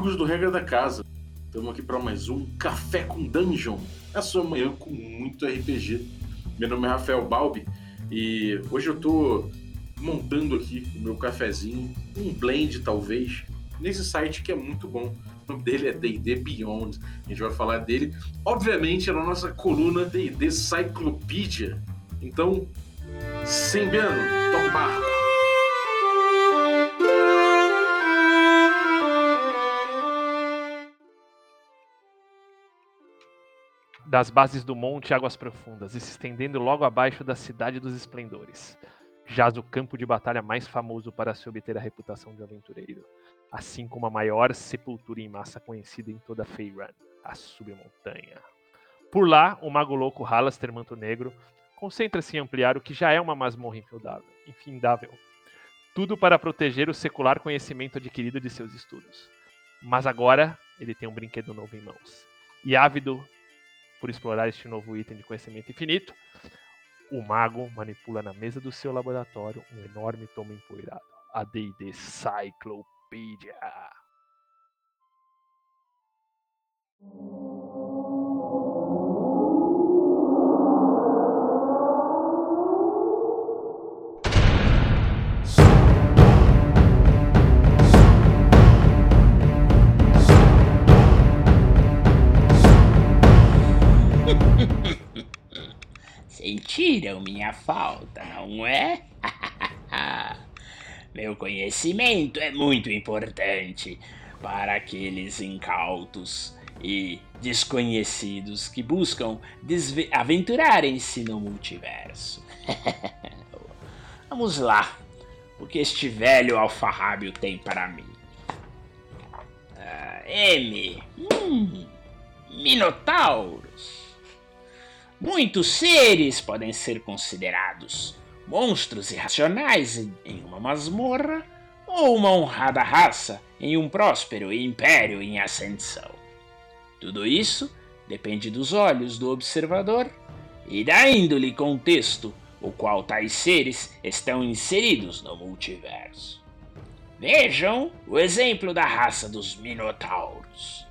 amigos do Regra da Casa. Estamos aqui para mais um Café com Dungeon. A sua manhã com muito RPG. Meu nome é Rafael Balbi e hoje eu estou montando aqui o meu cafezinho, um blend talvez, nesse site que é muito bom. O nome dele é D&D Beyond. A gente vai falar dele, obviamente, na nossa coluna D&D Cyclopedia. Então, sem Beno, toca o barco. Das bases do monte águas profundas e se estendendo logo abaixo da cidade dos esplendores. Jaz o campo de batalha mais famoso para se obter a reputação de aventureiro, assim como a maior sepultura em massa conhecida em toda Feyran, a submontanha. Por lá, o mago louco Halaster Manto Negro concentra-se em ampliar o que já é uma masmorra infindável, infindável. Tudo para proteger o secular conhecimento adquirido de seus estudos. Mas agora ele tem um brinquedo novo em mãos. E ávido por explorar este novo item de conhecimento infinito, o mago manipula na mesa do seu laboratório um enorme tomo empoeirado, a D&D Cyclopedia. Sentiram minha falta, não é? Meu conhecimento é muito importante para aqueles incautos e desconhecidos que buscam aventurarem-se no multiverso. Vamos lá, o que este velho alfarrábio tem para mim? Ah, M. Hum, Minotauros. Muitos seres podem ser considerados monstros irracionais em uma masmorra ou uma honrada raça em um próspero império em ascensão. Tudo isso depende dos olhos do observador e da índole e contexto o qual tais seres estão inseridos no multiverso. Vejam o exemplo da raça dos Minotauros.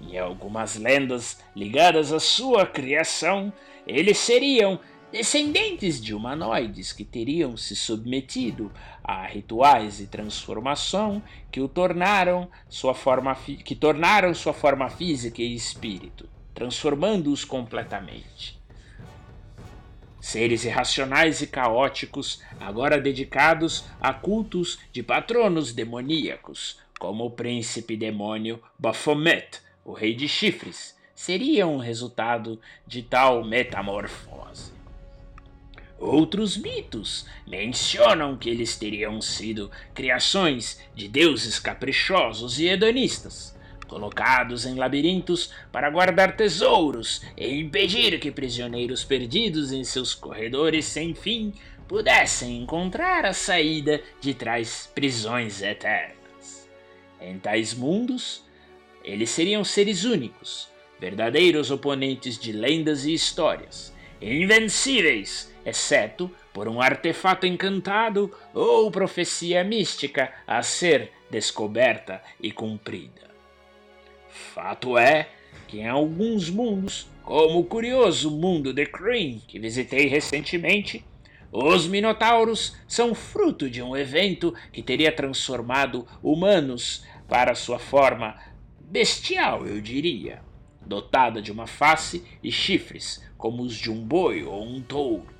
Em algumas lendas ligadas à sua criação, eles seriam descendentes de humanoides que teriam se submetido a rituais de transformação que o tornaram sua forma que tornaram sua forma física e espírito, transformando-os completamente. Seres irracionais e caóticos, agora dedicados a cultos de patronos demoníacos, como o príncipe demônio Baphomet, o rei de chifres, seriam um resultado de tal metamorfose. Outros mitos mencionam que eles teriam sido criações de deuses caprichosos e hedonistas, colocados em labirintos para guardar tesouros e impedir que prisioneiros perdidos em seus corredores sem fim pudessem encontrar a saída de tais prisões eternas. Em tais mundos, eles seriam seres únicos, verdadeiros oponentes de lendas e histórias, invencíveis, exceto por um artefato encantado ou profecia mística a ser descoberta e cumprida. Fato é que em alguns mundos, como o curioso mundo de Kryn que visitei recentemente, os Minotauros são fruto de um evento que teria transformado humanos para sua forma bestial, eu diria, dotada de uma face e chifres como os de um boi ou um touro.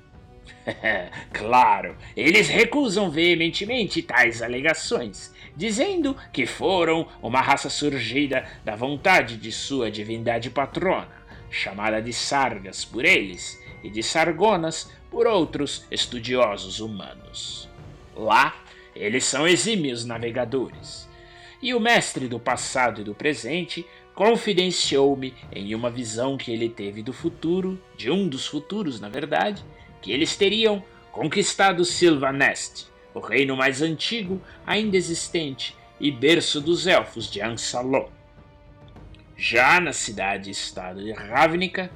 claro, eles recusam veementemente tais alegações, dizendo que foram uma raça surgida da vontade de sua divindade patrona, chamada de Sargas por eles e de Sargonas por outros estudiosos humanos. Lá, eles são exímios navegadores. E o mestre do passado e do presente confidenciou-me em uma visão que ele teve do futuro, de um dos futuros, na verdade, que eles teriam conquistado Sylvanest, o reino mais antigo ainda existente e berço dos elfos de Ansalon. Já na cidade-estado de Ravnica,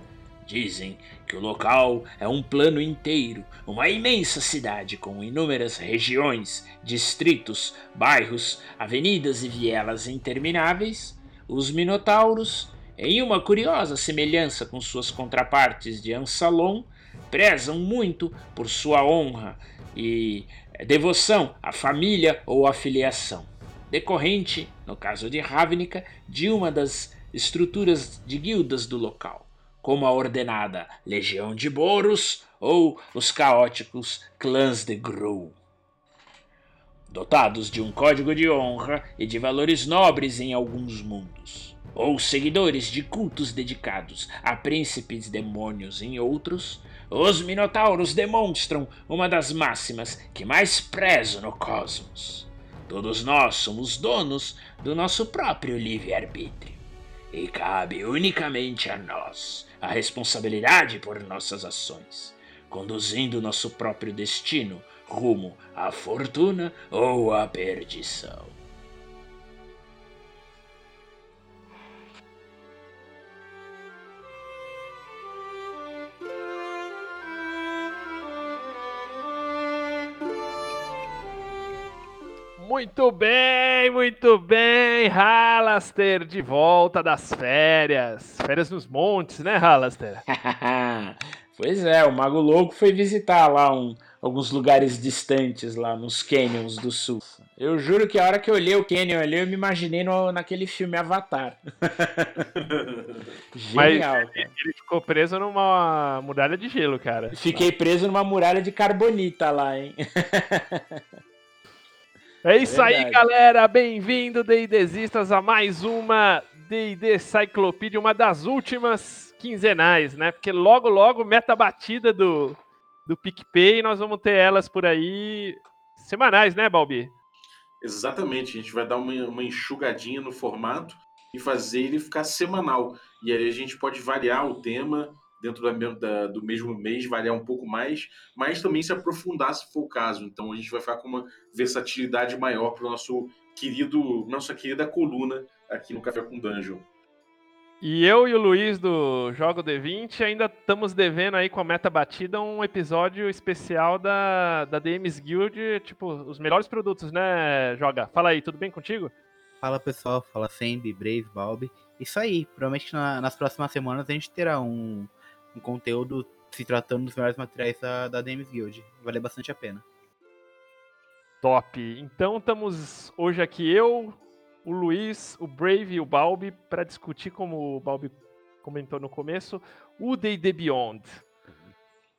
Dizem que o local é um plano inteiro, uma imensa cidade com inúmeras regiões, distritos, bairros, avenidas e vielas intermináveis. Os Minotauros, em uma curiosa semelhança com suas contrapartes de Ansalon, prezam muito por sua honra e devoção à família ou à filiação, decorrente, no caso de Ravnica, de uma das estruturas de guildas do local como a ordenada Legião de Boros ou os caóticos clãs de Gru. Dotados de um código de honra e de valores nobres em alguns mundos, ou seguidores de cultos dedicados a príncipes demônios em outros, os Minotauros demonstram uma das máximas que mais prezo no cosmos. Todos nós somos donos do nosso próprio livre-arbítrio, e cabe unicamente a nós a responsabilidade por nossas ações, conduzindo nosso próprio destino rumo à fortuna ou à perdição. Muito bem, muito bem, Halaster, de volta das férias. Férias nos montes, né, Halaster? pois é, o Mago Louco foi visitar lá um, alguns lugares distantes, lá nos canyons do sul. Eu juro que a hora que eu olhei o canyon ali, eu me imaginei no, naquele filme Avatar. Genial, Mas cara. ele ficou preso numa muralha de gelo, cara. Fiquei preso numa muralha de carbonita lá, hein? É isso aí, galera. Bem-vindo, D&Desistas, a mais uma D&D Cyclopedia, uma das últimas quinzenais, né? Porque logo, logo, meta batida do, do PicPay, nós vamos ter elas por aí semanais, né, Balbi? Exatamente. A gente vai dar uma, uma enxugadinha no formato e fazer ele ficar semanal. E aí a gente pode variar o tema, dentro da, da, do mesmo mês, variar um pouco mais, mas também se aprofundar se for o caso. Então a gente vai ficar com uma versatilidade maior para o nosso querido, nossa querida coluna aqui no Café com Dungeon. E eu e o Luiz do Jogo D20 ainda estamos devendo aí com a meta batida um episódio especial da, da DMs Guild, tipo, os melhores produtos, né, Joga? Fala aí, tudo bem contigo? Fala pessoal, fala Sandy, Brave, Balbi. Isso aí, provavelmente na, nas próximas semanas a gente terá um, um conteúdo se tratando dos melhores materiais da, da Dames Guild. Vale bastante a pena. Top. Então estamos hoje aqui eu, o Luiz, o Brave e o Balbi para discutir, como o Balbi comentou no começo, o D&D Beyond.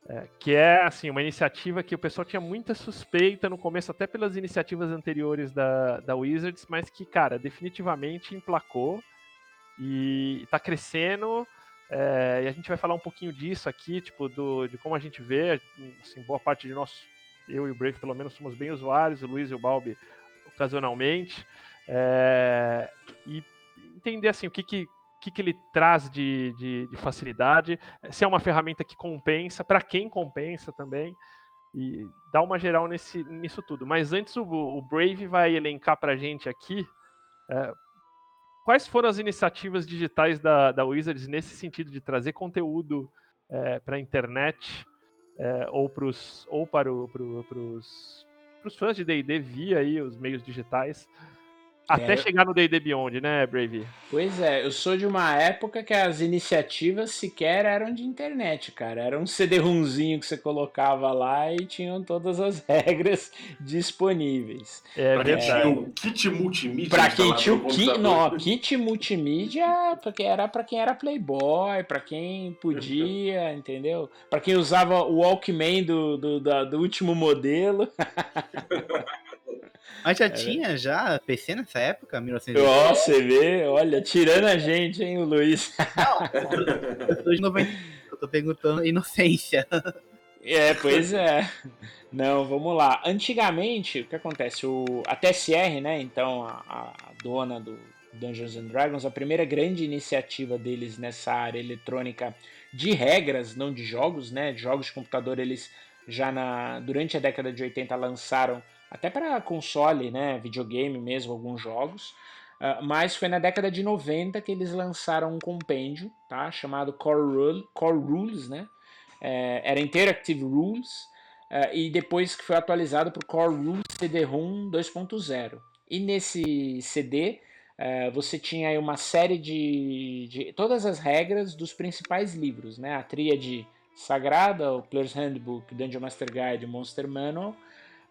É, que é assim uma iniciativa que o pessoal tinha muita suspeita no começo, até pelas iniciativas anteriores da, da Wizards, mas que, cara, definitivamente emplacou e está crescendo. É, e a gente vai falar um pouquinho disso aqui, tipo, do, de como a gente vê, assim, boa parte de nós, eu e o Brave pelo menos, somos bem usuários, o Luiz e o Balbi ocasionalmente, é, e entender assim, o que, que, que, que ele traz de, de, de, facilidade, se é uma ferramenta que compensa, para quem compensa também, e dar uma geral nesse, nisso tudo. Mas antes o, o Brave vai elencar para a gente aqui é, quais foram as iniciativas digitais da, da Wizards nesse sentido de trazer conteúdo é, para a internet é, ou, pros, ou para o, pro, pros fãs de D&D via aí os meios digitais até é. chegar no D&D Beyond, né, Brave? Pois é, eu sou de uma época que as iniciativas sequer eram de internet, cara. Era um CD-ROMzinho que você colocava lá e tinham todas as regras disponíveis. É pra. Quem tinha o kit multimídia. Pra quem tinha o kit, não, kit multimídia, porque era para quem era playboy, para quem podia, entendeu? Para quem usava o Walkman do, do, do, do último modelo. Mas já é. tinha já PC nessa época, 1980? Ó, você vê, olha, tirando a gente, hein, o Luiz. Não, eu tô de 90, eu tô perguntando inocência. É, pois é. Não, vamos lá. Antigamente, o que acontece? O, a TSR, né, então, a, a dona do Dungeons and Dragons, a primeira grande iniciativa deles nessa área eletrônica de regras, não de jogos, né, de jogos de computador, eles já na, durante a década de 80 lançaram até para console, né, videogame mesmo, alguns jogos. Uh, mas foi na década de 90 que eles lançaram um compêndio, tá? Chamado Core, Rule, Core Rules, né? É, era Interactive Rules, uh, e depois que foi atualizado para o Core Rules CD-ROM 2.0. E nesse CD uh, você tinha aí uma série de, de, todas as regras dos principais livros, né? A tríade sagrada, o Player's Handbook, Dungeon Master Guide, Monster Manual,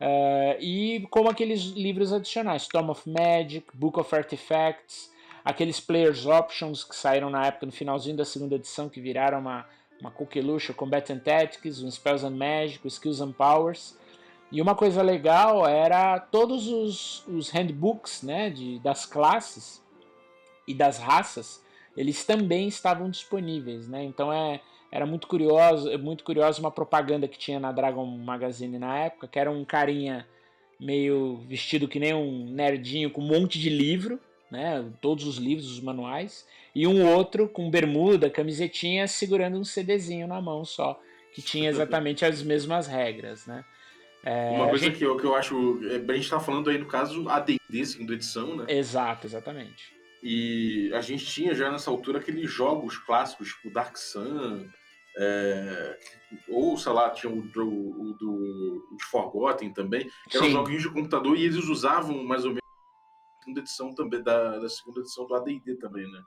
Uh, e como aqueles livros adicionais, Tome of Magic, Book of Artifacts, aqueles Players Options que saíram na época, no finalzinho da segunda edição, que viraram uma, uma coqueluche, Combat and Tactics, um Spells and Magic, Skills and Powers. E uma coisa legal era todos os, os handbooks né, de, das classes e das raças, eles também estavam disponíveis. Né? Então é, era muito curioso, muito curioso uma propaganda que tinha na Dragon Magazine na época, que era um carinha meio vestido que nem um nerdinho com um monte de livro, né, todos os livros, os manuais, e um outro com bermuda, camisetinha, segurando um CDzinho na mão só, que tinha exatamente as mesmas regras, né. É, Uma coisa gente... que, eu, que eu acho. É, a gente tá falando aí no caso ADD, segunda edição, né? Exato, exatamente. E a gente tinha já nessa altura aqueles jogos clássicos, tipo Dark Sun, é, ou, sei lá, tinha o, o, o do o de Forgotten também, que eram Sim. joguinhos de computador e eles usavam mais ou menos a segunda edição também, da, da segunda edição do AD&D também, né?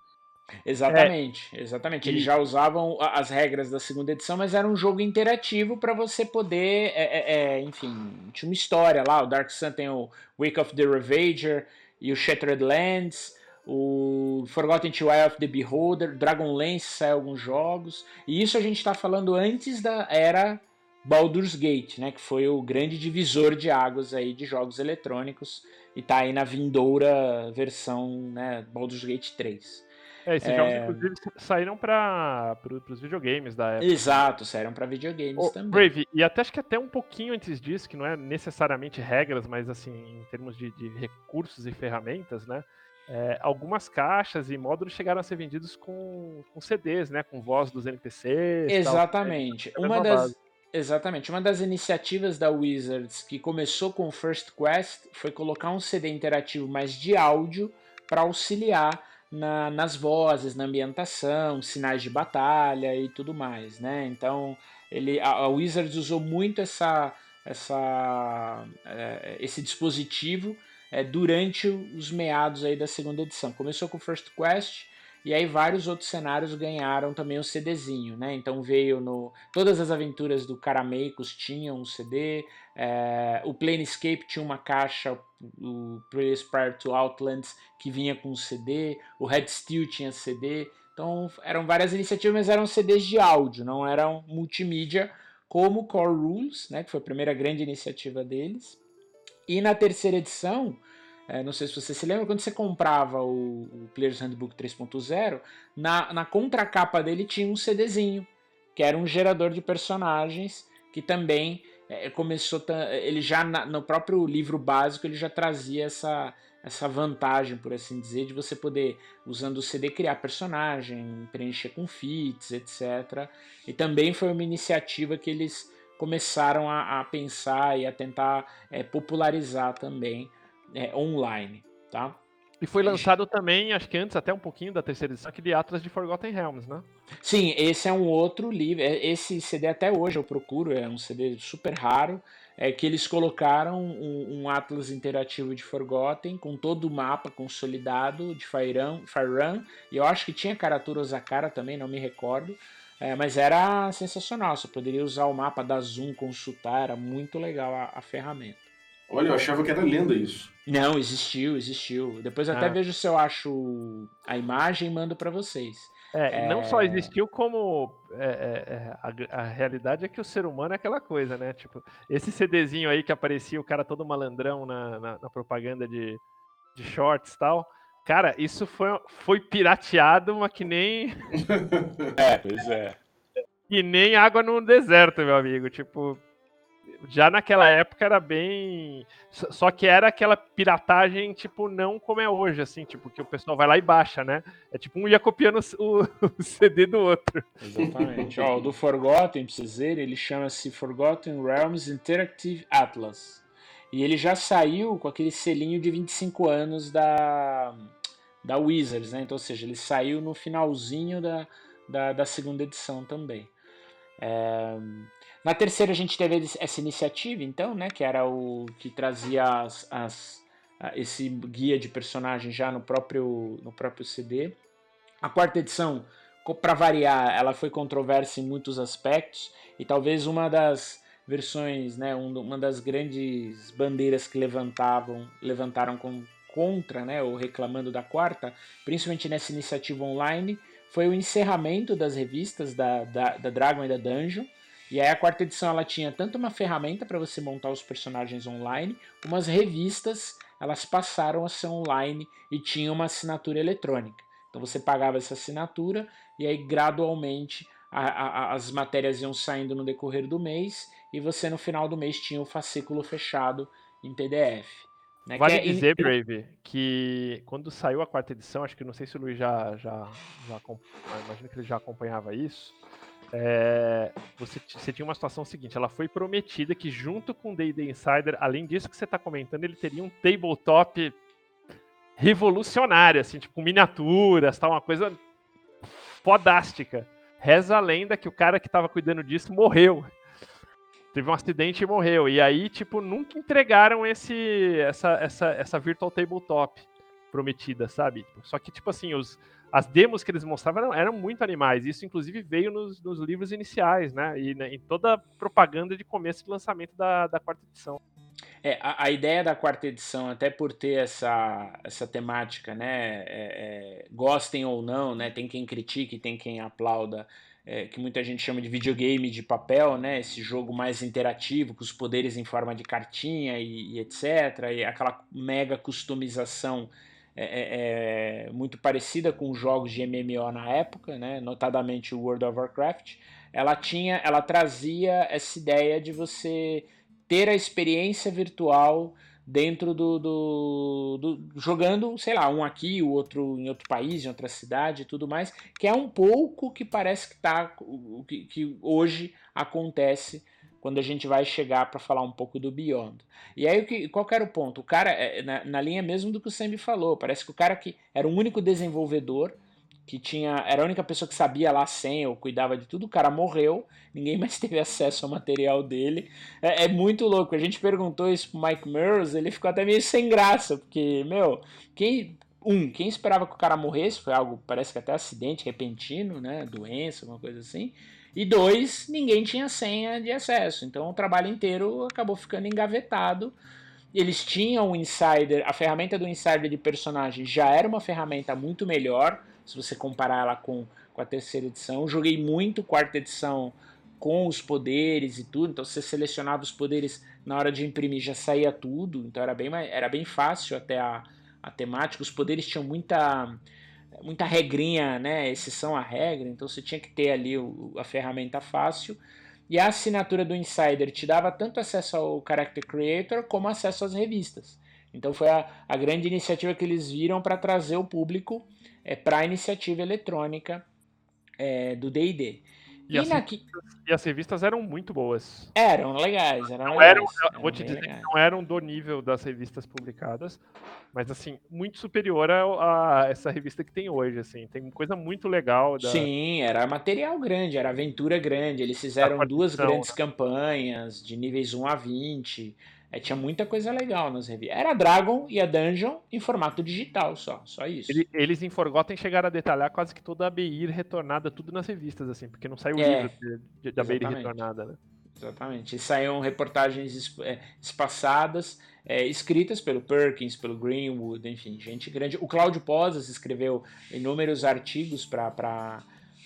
Exatamente, é. exatamente. Eles já usavam as regras da segunda edição, mas era um jogo interativo para você poder, é, é, é, enfim, tinha uma história lá. O Dark Sun tem o Wake of the Ravager e o Shattered Lands o Forgotten to Eye of the Beholder, Dragonlance saiu alguns jogos, e isso a gente está falando antes da era Baldur's Gate, né, que foi o grande divisor de águas aí de jogos eletrônicos, e está aí na vindoura versão né, Baldur's Gate 3. É, esses é... jogos, inclusive, saíram para pro, os videogames da época. Exato, saíram para videogames também. Brave, e até acho que até um pouquinho antes disso, que não é necessariamente regras, mas assim, em termos de, de recursos e ferramentas, né? É, algumas caixas e módulos chegaram a ser vendidos com, com CDs, né? Com voz dos NPCs. Exatamente. Tal, uma das, exatamente. Uma das iniciativas da Wizards que começou com o First Quest foi colocar um CD interativo mais de áudio para auxiliar na, nas vozes, na ambientação, sinais de batalha e tudo mais, né? Então ele, a, a Wizards usou muito essa, essa, é, esse dispositivo é, durante os meados aí da segunda edição. Começou com First Quest e aí vários outros cenários ganharam também o um CDzinho, né? Então veio no todas as aventuras do Carameicos tinham um CD, é, o Planescape tinha uma caixa, o Previous Prior to Outlands que vinha com um CD, o Red Steel tinha CD. Então eram várias iniciativas, mas eram CDs de áudio, não eram multimídia como Core Rules, né? Que foi a primeira grande iniciativa deles. E na terceira edição, é, não sei se você se lembra, quando você comprava o, o Player's Handbook 3.0, na, na contracapa dele tinha um CDzinho, que era um gerador de personagens, que também é, começou, ele já na, no próprio livro básico, ele já trazia essa, essa vantagem, por assim dizer, de você poder, usando o CD, criar personagem, preencher com feats, etc. E também foi uma iniciativa que eles começaram a, a pensar e a tentar é, popularizar também é, online, tá? E foi lançado também, acho que antes até um pouquinho da terceira edição, aquele Atlas de Forgotten Realms, né? Sim, esse é um outro livro. É, esse CD até hoje eu procuro, é um CD super raro, é que eles colocaram um, um Atlas interativo de Forgotten com todo o mapa consolidado de Fire Run, e eu acho que tinha Karatura Osakara também, não me recordo. É, mas era sensacional, você poderia usar o mapa da Zoom, consultar, era muito legal a, a ferramenta. Olha, eu achava que era lenda isso. Não, existiu, existiu. Depois até ah. vejo se eu acho a imagem e mando para vocês. É, é, não só existiu, como é, é, é, a, a, realidade é que o ser humano é aquela coisa, né? Tipo, esse CDzinho aí que aparecia o cara todo malandrão na, na, na propaganda de, de shorts e tal. Cara, isso foi, foi pirateado, mas que nem. é, pois é. Que nem água no deserto, meu amigo. Tipo, já naquela época era bem. Só que era aquela piratagem, tipo, não como é hoje, assim, tipo, que o pessoal vai lá e baixa, né? É tipo um ia copiando o, o CD do outro. Exatamente. Ó, o do Forgotten, pra vocês verem, ele chama-se Forgotten Realms Interactive Atlas. E ele já saiu com aquele selinho de 25 anos da da Wizards, né? Então, ou seja, ele saiu no finalzinho da, da, da segunda edição também. É... Na terceira a gente teve essa iniciativa, então, né? Que era o que trazia as, as, esse guia de personagens já no próprio, no próprio CD. A quarta edição, para variar, ela foi controversa em muitos aspectos e talvez uma das versões, né, uma das grandes bandeiras que levantavam, levantaram com, contra, né, ou reclamando da quarta, principalmente nessa iniciativa online, foi o encerramento das revistas da, da, da Dragon e da Dungeon. E aí a quarta edição ela tinha tanto uma ferramenta para você montar os personagens online, como as revistas elas passaram a ser online e tinham uma assinatura eletrônica. Então você pagava essa assinatura e aí gradualmente a, a, as matérias iam saindo no decorrer do mês e você no final do mês tinha o fascículo fechado em PDF. Né? Vale é, dizer, Brave, que quando saiu a quarta edição, acho que não sei se o Luiz já, já, já imagino que ele já acompanhava isso. É, você, você, tinha uma situação seguinte, ela foi prometida que junto com o D&D Insider, além disso que você está comentando, ele teria um tabletop revolucionário, assim, tipo, miniaturas, tal, uma coisa fodástica. Reza a lenda que o cara que estava cuidando disso morreu teve um acidente e morreu. E aí, tipo, nunca entregaram esse, essa, essa, essa Virtual Tabletop prometida, sabe? Só que, tipo assim, os, as demos que eles mostravam eram, eram muito animais. Isso, inclusive, veio nos, nos livros iniciais, né? E né, em toda a propaganda de começo de lançamento da, da quarta edição. É, a, a, ideia da quarta edição, até por ter essa, essa temática, né? É, é, gostem ou não, né? Tem quem critique, tem quem aplauda é, que muita gente chama de videogame de papel, né? Esse jogo mais interativo, com os poderes em forma de cartinha e, e etc. E aquela mega customização é, é, é muito parecida com jogos de MMO na época, né? Notadamente o World of Warcraft. Ela tinha, ela trazia essa ideia de você ter a experiência virtual dentro do, do, do, jogando, sei lá, um aqui, o outro em outro país, em outra cidade e tudo mais, que é um pouco que parece que tá o que, que hoje acontece quando a gente vai chegar para falar um pouco do Beyond. E aí, qual era o ponto? O cara, é, na, na linha mesmo do que o Sambi falou, parece que o cara que era o único desenvolvedor que tinha era a única pessoa que sabia lá a senha ou cuidava de tudo, o cara morreu, ninguém mais teve acesso ao material dele. É, é muito louco. A gente perguntou isso pro Mike Mears, ele ficou até meio sem graça, porque, meu, quem. Um, quem esperava que o cara morresse foi algo, parece que até acidente repentino, né? Doença, uma coisa assim. E dois, ninguém tinha senha de acesso. Então o trabalho inteiro acabou ficando engavetado. Eles tinham o Insider, a ferramenta do Insider de personagem já era uma ferramenta muito melhor se você comparar ela com, com a terceira edição. Joguei muito quarta edição com os poderes e tudo, então você selecionava os poderes na hora de imprimir, já saía tudo, então era bem, era bem fácil até a, a temática. Os poderes tinham muita muita regrinha, né, exceção à regra, então você tinha que ter ali o, a ferramenta fácil. E a assinatura do Insider te dava tanto acesso ao Character Creator como acesso às revistas. Então foi a, a grande iniciativa que eles viram para trazer o público é, para a iniciativa eletrônica é, do D&D. E, e, as e, as revistas eram muito boas. Eram legais, eram não legais, eram, eram vou te dizer legais. que não eram do nível das revistas publicadas, mas assim, muito superior a, a, essa revista que tem hoje, assim. Tem coisa muito legal. Da... Sim, era material grande, era aventura grande. Eles fizeram duas grandes né? campanhas de níveis 1 a 20. É, tinha muita coisa legal nas revistas. Era a Dragon e a Dungeon em formato digital só, só isso. Eles em Forgotten chegaram a detalhar quase que toda a BI retornada, tudo nas revistas, assim, porque não saiu o é, livro de, da BI retornada, né? Exatamente. E saíram reportagens é, espaçadas, é, escritas pelo Perkins, pelo Greenwood, enfim, gente grande. O Cláudio Posas escreveu inúmeros artigos para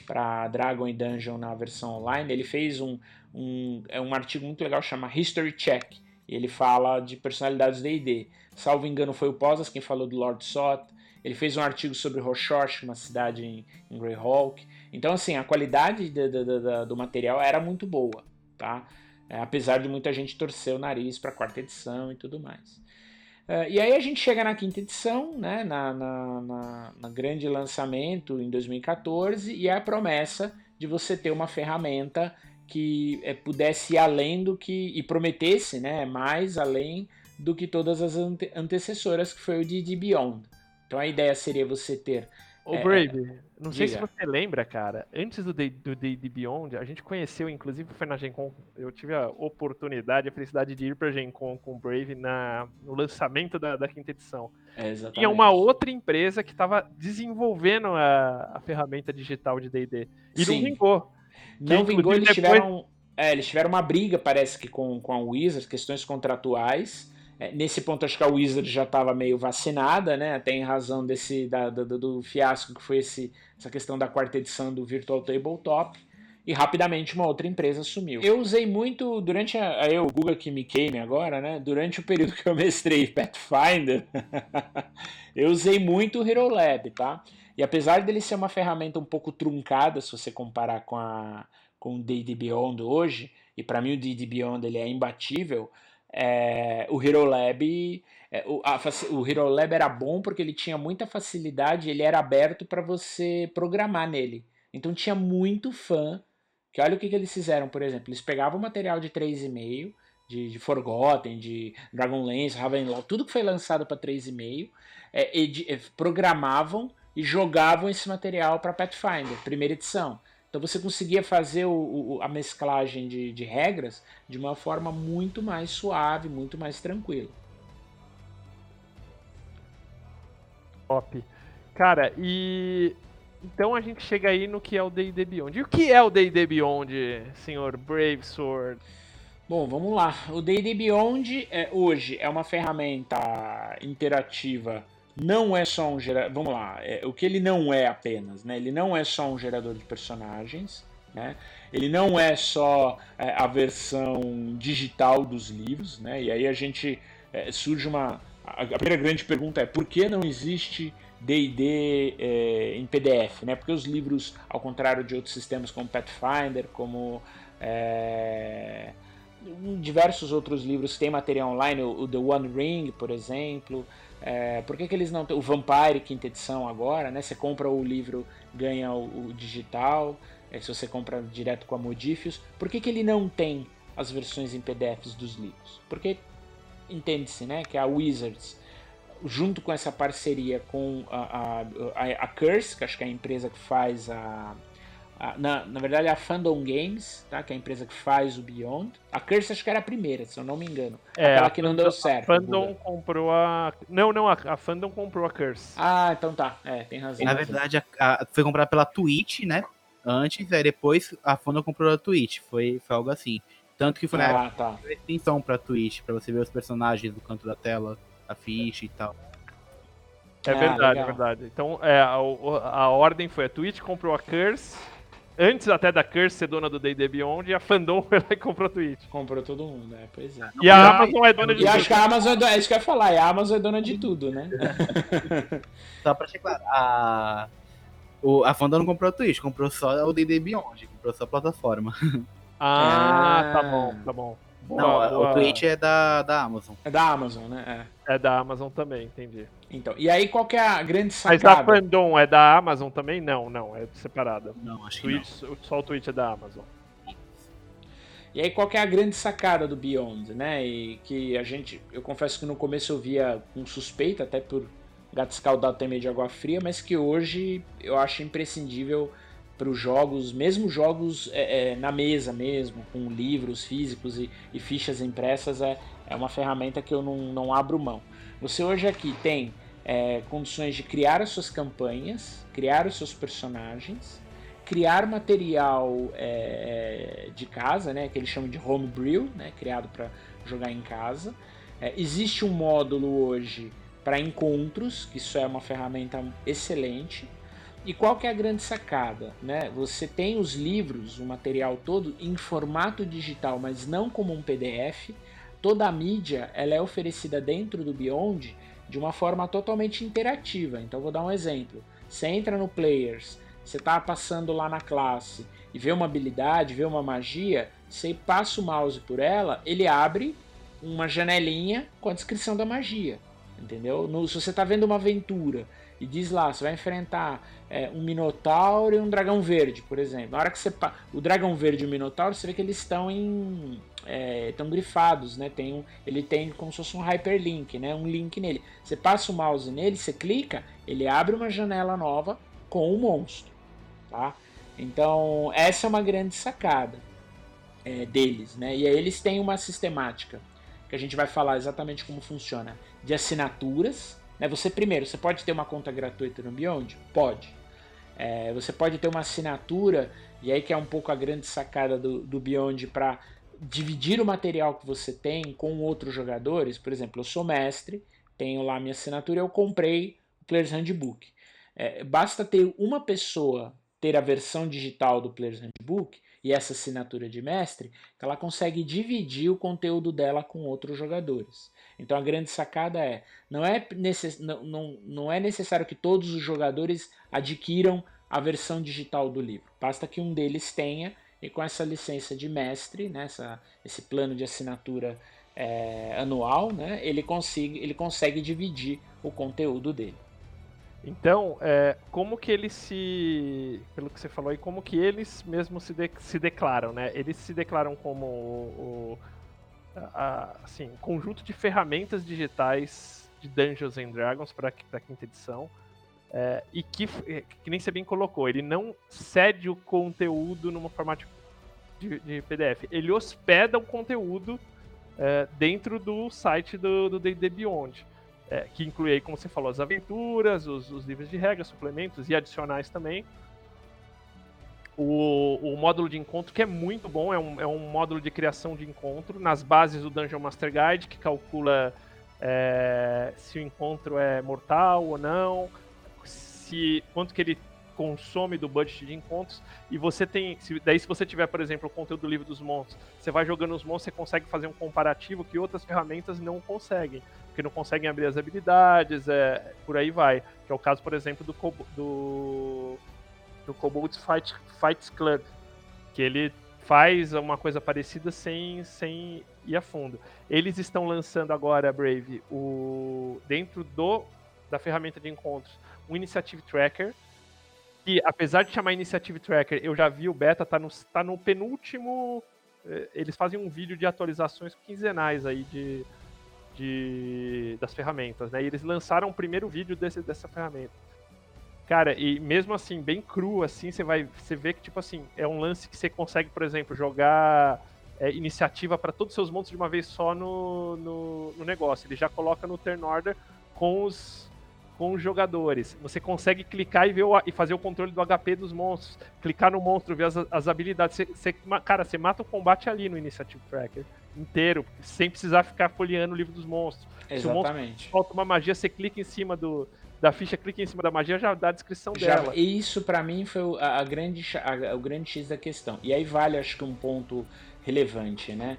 para Dragon e Dungeon na versão online. Ele fez um, um, é um artigo muito legal chamado History Check, ele fala de personalidades D&D. Salvo engano, foi o Posas quem falou do Lord Sot. Ele fez um artigo sobre Rochorch, uma cidade em, em Greyhawk. Então, assim, a qualidade de, de, de, do material era muito boa, tá? É, apesar de muita gente torcer o nariz para a quarta edição e tudo mais. É, e aí a gente chega na quinta edição, né, na, na, na, na grande lançamento em 2014, e é a promessa de você ter uma ferramenta que é, pudesse ir além do que e prometesse, né, mais além do que todas as ante antecessoras, que foi o de, de Beyond, Então a ideia seria você ter Ô, É, Brave, não sei se diga. você lembra, cara, antes do Day- do Beyond, a gente conheceu, inclusive foi na Gen Con, eu tive a oportunidade, a felicidade de ir pra Gen Con com o Brave na, no lançamento da, da quinta edição. é, exatamente. Tinha uma outra empresa que estava desenvolvendo a, a ferramenta digital de D&D. E Sim. não vingou. Não que, vingou, eles depois- tiveram. É, eles tiveram uma briga, parece que com, com a Wizard, questões contratuais. É, nesse ponto, acho que a Wizard já estava meio vacinada, né? Até em razão desse da- do, fiasco que foi esse, essa questão da quarta edição do Virtual Tabletop. E rapidamente uma outra empresa assumiu. Eu usei muito durante a. Aí o Google que me queime agora, né? Durante o período que eu mestrei Pathfinder, eu usei muito o Hero Lab, tá? E apesar dele ser uma ferramenta um pouco truncada, se você comparar com a com o D&D Beyond hoje, e para mim o D&D Beyond ele é imbatível, é, o Hero Lab é, o, a o Hero Lab era bom porque ele tinha muita facilidade, ele era aberto para você programar nele. Então tinha muito fã, que olha o que, que eles fizeram, por exemplo, eles pegavam material de 3,5, de, de Forgotten, de Dragonlance, Ravenloft, tudo que foi lançado para 3,5, é, é, programavam e jogavam esse material para Pathfinder, primeira edição. Então você conseguia fazer o- o- a mesclagem de, de regras de uma forma muito mais suave, muito mais tranquila. Top. Cara, e... Então a gente chega aí no que é o D&D Beyond. E o que é o D&D Beyond, senhor Brave Sword? Bom, vamos lá. O D&D Beyond é, hoje é uma ferramenta interativa. Não é só um gerador. Vamos lá. é, o que ele não é apenas, né? Ele não é só um gerador de personagens, né? Ele não é só é, a versão digital dos livros, né? E aí a gente é, surge uma. A, primeira grande pergunta é por que não existe D&D é, em PDF, né? Porque os livros, ao contrário de outros sistemas como Pathfinder, como é, diversos outros livros tem material online, o, o The One Ring, por exemplo. É, por que, que eles não têm. O Vampire, quinta edição agora, né? Você compra o livro, ganha o, o digital. É, se você compra direto com a Modifius. Por que, que ele não tem as versões em PDFs dos livros? Porque entende-se, né? Que a Wizards, junto com essa parceria com a, a, a, a Curse, que acho que é a empresa que faz a, a- na, na verdade, é a Fandom Games, tá? que é a empresa que faz o Beyond. A Curse acho que era a primeira, se eu não me engano. É, Aquela que não deu certo. A Fandom comprou a... Não, não, a, a Fandom comprou a Curse. Ah, então tá. É, tem razão. Na verdade, a- a- foi comprada pela Twitch, né? Antes, aí depois a Fandom comprou a Twitch. Foi, foi algo assim. Tanto que foi na Ah, tá. época extensão pra Twitch, pra você ver os personagens do canto da tela, a ficha e tal. É Ah, verdade, legal. é verdade. Então, é, a, a ordem foi a Twitch comprou a Curse, antes até da Curse ser dona do D&D Beyond, e a Fandom foi lá e comprou a Twitch. Comprou todo mundo, é, pois é. E a Amazon é dona de E tudo. acho que a Amazon é, do... é isso que eu ia falar, e a Amazon é dona de tudo, né? Só pra ser claro, a, o, a Fandom não comprou a Twitch, comprou só o D&D Beyond, comprou só a plataforma. Ah, tá Ah. bom, tá bom. Boa, não, boa. o Twitch é da, da Amazon. É da Amazon, né? É da Amazon também, entendi. É. Então, e aí qual que é a grande Mas a sacada? Fandom é da Amazon também? Não, não, é separada. Não, acho que não. Twitch, só o Twitch é da Amazon. E aí qual que é a grande sacada do Beyond, né? E que a gente, eu confesso que no começo eu via com suspeita, até por gato escaldado ter medo de água fria, mas que hoje eu acho imprescindível para os jogos, mesmo jogos é, é, na mesa mesmo, com livros físicos e, e fichas impressas, é, é uma ferramenta que eu não, não abro mão. Você hoje aqui tem é, condições de criar as suas campanhas, criar os seus personagens, criar material é, de casa, né, que eles chamam de homebrew, né, criado para jogar em casa. É, existe um módulo hoje para encontros, que isso é uma ferramenta excelente. E qual que é a grande sacada? Né? Você tem os livros, o material todo em formato digital, mas não como um PDF. Toda a mídia ela é oferecida dentro do Beyond de uma forma totalmente interativa. Então vou dar um exemplo. Você entra no Players, você está passando lá na classe e vê uma habilidade, vê uma magia, você passa o mouse por ela, ele abre uma janelinha com a descrição da magia. Entendeu? No, se você está vendo uma aventura e diz lá, você vai enfrentar é, um Minotauro e um Dragão Verde, por exemplo. Na hora que você. O Dragão Verde e o Minotauro, você vê que eles estão em, estão é, grifados, né? Tem um, ele tem como se fosse um hyperlink, né? Um link nele. Você passa o mouse nele, você clica, ele abre uma janela nova com o monstro, tá? Então essa é uma grande sacada é, deles, né? E aí eles têm uma sistemática que a gente vai falar exatamente como funciona de assinaturas. Né? Você primeiro, você pode ter uma conta gratuita no Beyond, pode. É, você pode ter uma assinatura e aí que é um pouco a grande sacada do, do Beyond para dividir o material que você tem com outros jogadores. Por exemplo, eu sou mestre, tenho lá minha assinatura, eu comprei o Player's Handbook. É, basta ter uma pessoa ter a versão digital do Player's Handbook e essa assinatura de mestre, ela consegue dividir o conteúdo dela com outros jogadores. Então a grande sacada é, não é, necess, não, não, não é necessário que todos os jogadores adquiram a versão digital do livro. Basta que um deles tenha e com essa licença de mestre, né, essa, esse plano de assinatura é, anual, né, ele, consiga, ele consegue dividir o conteúdo dele. Então, é, como que eles se. Pelo que você falou aí, como que eles mesmos se, de, se declaram, né? Eles se declaram como o, a, assim, um conjunto de ferramentas digitais de Dungeons and Dragons para a quinta edição. É, e que, que nem você bem colocou, ele não cede o conteúdo numa formato de, de PDF. Ele hospeda o conteúdo é, dentro do site do D&D Beyond. É, que inclui aí, como você falou, as aventuras, os, os, livros de regras, suplementos e adicionais também. O, o, módulo de encontro, que é muito bom, é um, é um módulo de criação de encontro nas bases do Dungeon Master Guide, que calcula é, se o encontro é mortal ou não, se quanto que ele consome do budget de encontros e você tem, se, daí se você tiver, por exemplo, o conteúdo do livro dos monstros, você vai jogando os monstros, você consegue fazer um comparativo que outras ferramentas não conseguem, porque não conseguem abrir as habilidades, é, por aí vai, que é o caso, por exemplo, do do do Kobolds Fight, Fights Club, que ele faz uma coisa parecida sem, sem ir a fundo. Eles estão lançando agora, Brave, o dentro do da ferramenta de encontros, um Initiative Tracker, que apesar de chamar Initiative Tracker, eu já vi o beta, tá no, tá no penúltimo. Eh, eles fazem um vídeo de atualizações quinzenais aí de, de das ferramentas, né? E eles lançaram o primeiro vídeo desse, dessa ferramenta. Cara, e mesmo assim, bem cru, assim, você vai. Você vê que, tipo assim, é um lance que você consegue, por exemplo, jogar é, iniciativa para todos os seus monstros de uma vez só no, no, no negócio. Ele já coloca no turn order com os com os jogadores. Você consegue clicar e, ver o, e fazer o controle do HP dos monstros. Clicar no monstro, ver as, as habilidades. Você, você, cara, você mata o combate ali no Initiative Tracker inteiro, sem precisar ficar folheando o livro dos monstros. Exatamente. Se o falta uma magia, você clica em cima do, da ficha, clica em cima da magia, já dá a descrição já, dela. Isso para mim foi a, a grande, a, o grande X da questão. E aí vale, acho que um ponto relevante, né?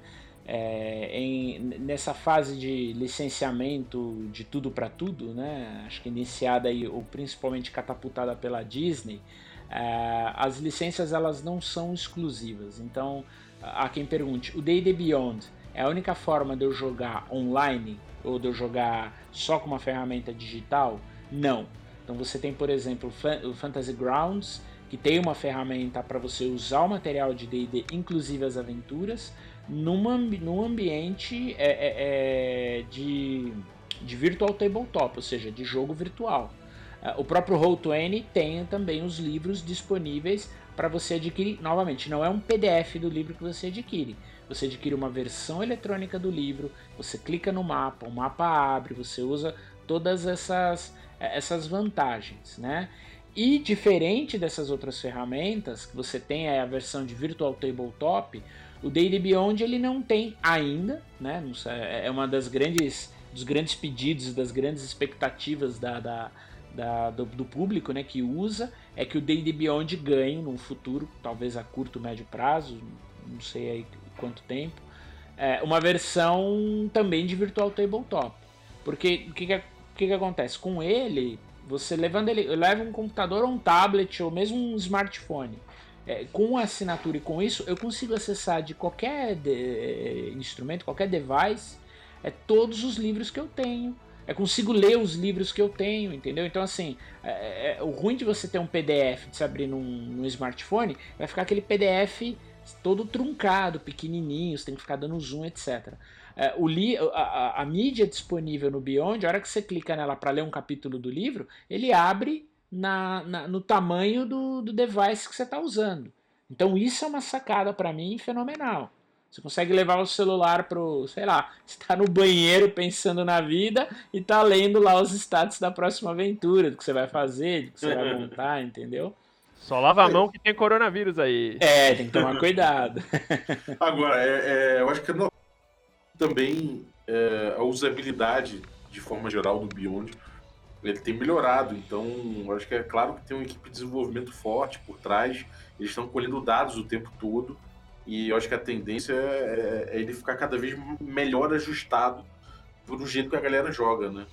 É, em, nessa fase de licenciamento de tudo para tudo, né? acho que iniciada aí, ou principalmente catapultada pela Disney, é, as licenças elas não são exclusivas. Então, há quem pergunte, o D&D Beyond é a única forma de eu jogar online ou de eu jogar só com uma ferramenta digital? Não. Então você tem, por exemplo, o Fantasy Grounds, que tem uma ferramenta para você usar o material de D&D, inclusive as aventuras, numa, num ambiente é, é, é, de, de virtual tabletop, ou seja, de jogo virtual. É, o próprio Roll20 tem também os livros disponíveis para você adquirir. Novamente, não é um PDF do livro que você adquire. Você adquire uma versão eletrônica do livro, você clica no mapa, o mapa abre, você usa todas essas, essas vantagens, né? E diferente dessas outras ferramentas, que você tem a versão de Virtual Tabletop, o D&D Beyond ele não tem ainda, né? É, é uma das grandes dos grandes pedidos, das grandes expectativas da, da, da do, do, público, né? Que usa é que o D&D Beyond ganhe no futuro, talvez a curto médio prazo, não sei aí quanto tempo, é uma versão também de Virtual Tabletop. Porque o que, que, que, que acontece com ele? Você levando ele, leva um computador ou um tablet ou mesmo um smartphone é, com assinatura e com isso, eu consigo acessar de qualquer de, é, instrumento, qualquer device, é, todos os livros que eu tenho. Eu consigo ler os livros que eu tenho, entendeu? Então, assim, é, é, o ruim de você ter um PDF de se abrir num, num smartphone vai ficar aquele PDF todo truncado, pequenininho, você tem que ficar dando zoom, etc. É, o li, a, a, a, mídia disponível no Beyond, a hora que você clica nela para ler um capítulo do livro, ele abre na, na no tamanho do, do device que você está usando. Então isso é uma sacada para mim fenomenal. Você consegue levar o celular pro, sei lá, está no banheiro pensando na vida e tá lendo lá os status da próxima aventura, do que você vai fazer, do que você vai montar, entendeu? Só lava a mão que tem coronavírus aí. É, tem que tomar cuidado. Agora, é, é, eu acho que não... também é, a usabilidade, de forma geral, do Beyond, ele tem melhorado. Então, acho que é claro que tem uma equipe de desenvolvimento forte por trás. Eles estão colhendo dados o tempo todo. E acho que a tendência é, é ele ficar cada vez melhor ajustado pro jeito que a galera joga, né?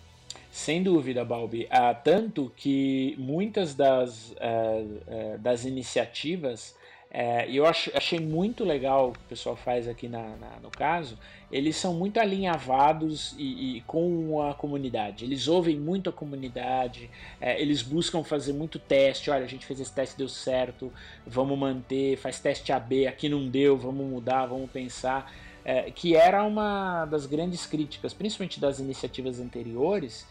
Sem dúvida, Balbi. Ah, tanto que muitas das, uh, das iniciativas, uh, eu ach, achei muito legal o que o pessoal faz aqui na, na no caso, eles são muito alinhavados e, e, com a comunidade. Eles ouvem muito a comunidade, eles buscam fazer muito teste. Olha, a gente fez esse teste, deu certo, vamos manter, faz teste AB, aqui não deu, vamos mudar, vamos pensar. que era uma das grandes críticas, principalmente das iniciativas anteriores,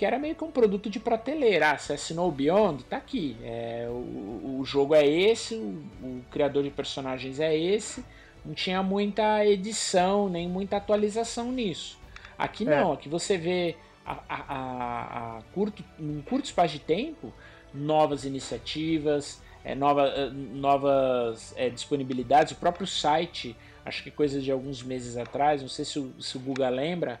que era meio que um produto de prateleira. Ah, você assinou o Beyond? Tá aqui. É, o, o jogo é esse, o, o, criador de personagens é esse. Não tinha muita edição, nem muita atualização nisso. Aqui é. não, aqui você vê a, a, a, curto, em curto espaço de tempo novas iniciativas, é, nova, eh, novas é, disponibilidades. O próprio site, acho que coisa de alguns meses atrás, não sei se o, se o Guga lembra, é,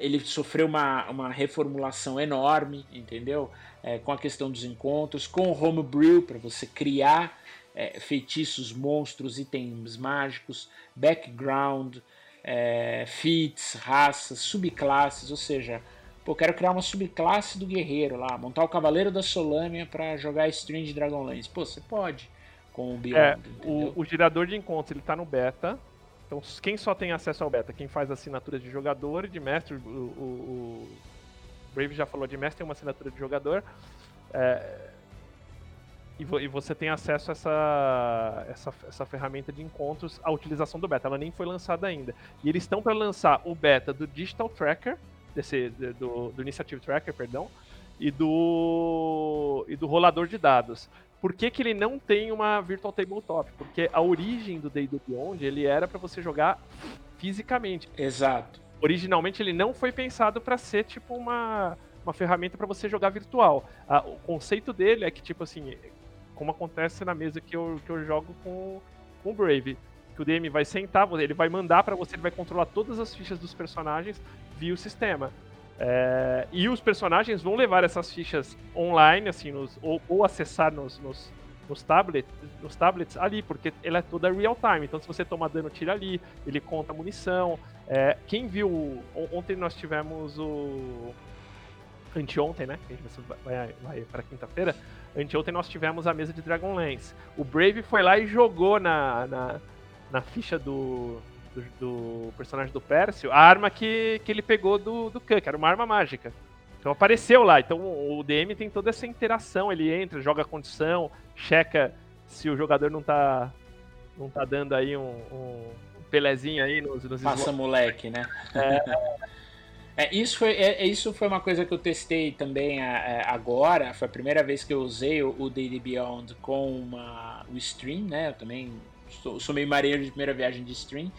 ele sofreu uma, uma reformulação enorme, entendeu? É, com a questão dos encontros, com o homebrew para você criar é, feitiços, monstros, itens mágicos, background, é, feats, raças, subclasses, ou seja, pô, quero criar uma subclasse do guerreiro lá, montar o Cavaleiro da Solâmia para jogar Strange Dragonlance. Pô, você pode com o Beyond. É, o, o, gerador de encontros ele tá no beta, então, quem só tem acesso ao beta? Quem faz assinaturas de jogador e de mestre, o, o, o, Brave já falou de mestre, tem uma assinatura de jogador. É, e, vo, e, você tem acesso a essa, essa, essa ferramenta de encontros, a utilização do beta. Ela nem foi lançada ainda. E eles estão para lançar o beta do Digital Tracker, desse, do, do Initiative Tracker, perdão, e do, e do rolador de dados. Por que, que ele não tem uma Virtual Tabletop? Porque a origem do Day do Beyond ele era para você jogar fisicamente. Exato. Originalmente ele não foi pensado para ser tipo uma, uma ferramenta para você jogar virtual. Ah, o conceito dele é que tipo assim, como acontece na mesa que eu, que eu jogo com, com o Brave, que o DM vai sentar, ele vai mandar para você, ele vai controlar todas as fichas dos personagens via o sistema. É, e os personagens vão levar essas fichas online, assim, nos, ou, ou, acessar nos, nos, nos, tablet, nos tablets ali, porque ela é toda real time. Então, se você toma dano, tira ali, ele conta munição. É, quem viu. Ontem nós tivemos o. Anteontem, né? Vai, vai para quinta-feira. Anteontem nós tivemos a mesa de Dragonlance. O Brave foi lá e jogou na, na, na ficha do, do, do, personagem do Pércio a arma que, que ele pegou do, do Khan, que era uma arma mágica. Então apareceu lá. Então o DM tem toda essa interação. Ele entra, joga a condição, checa se o jogador não tá, não tá dando aí um, um pelezinho aí nos, nos Passa moleque, né? É. é, isso, foi, é, é, isso foi uma coisa que eu testei também é, agora. Foi a primeira vez que eu usei o, Daily Beyond com uma, o stream, né? Eu também sou, sou meio marinheiro de primeira viagem de stream.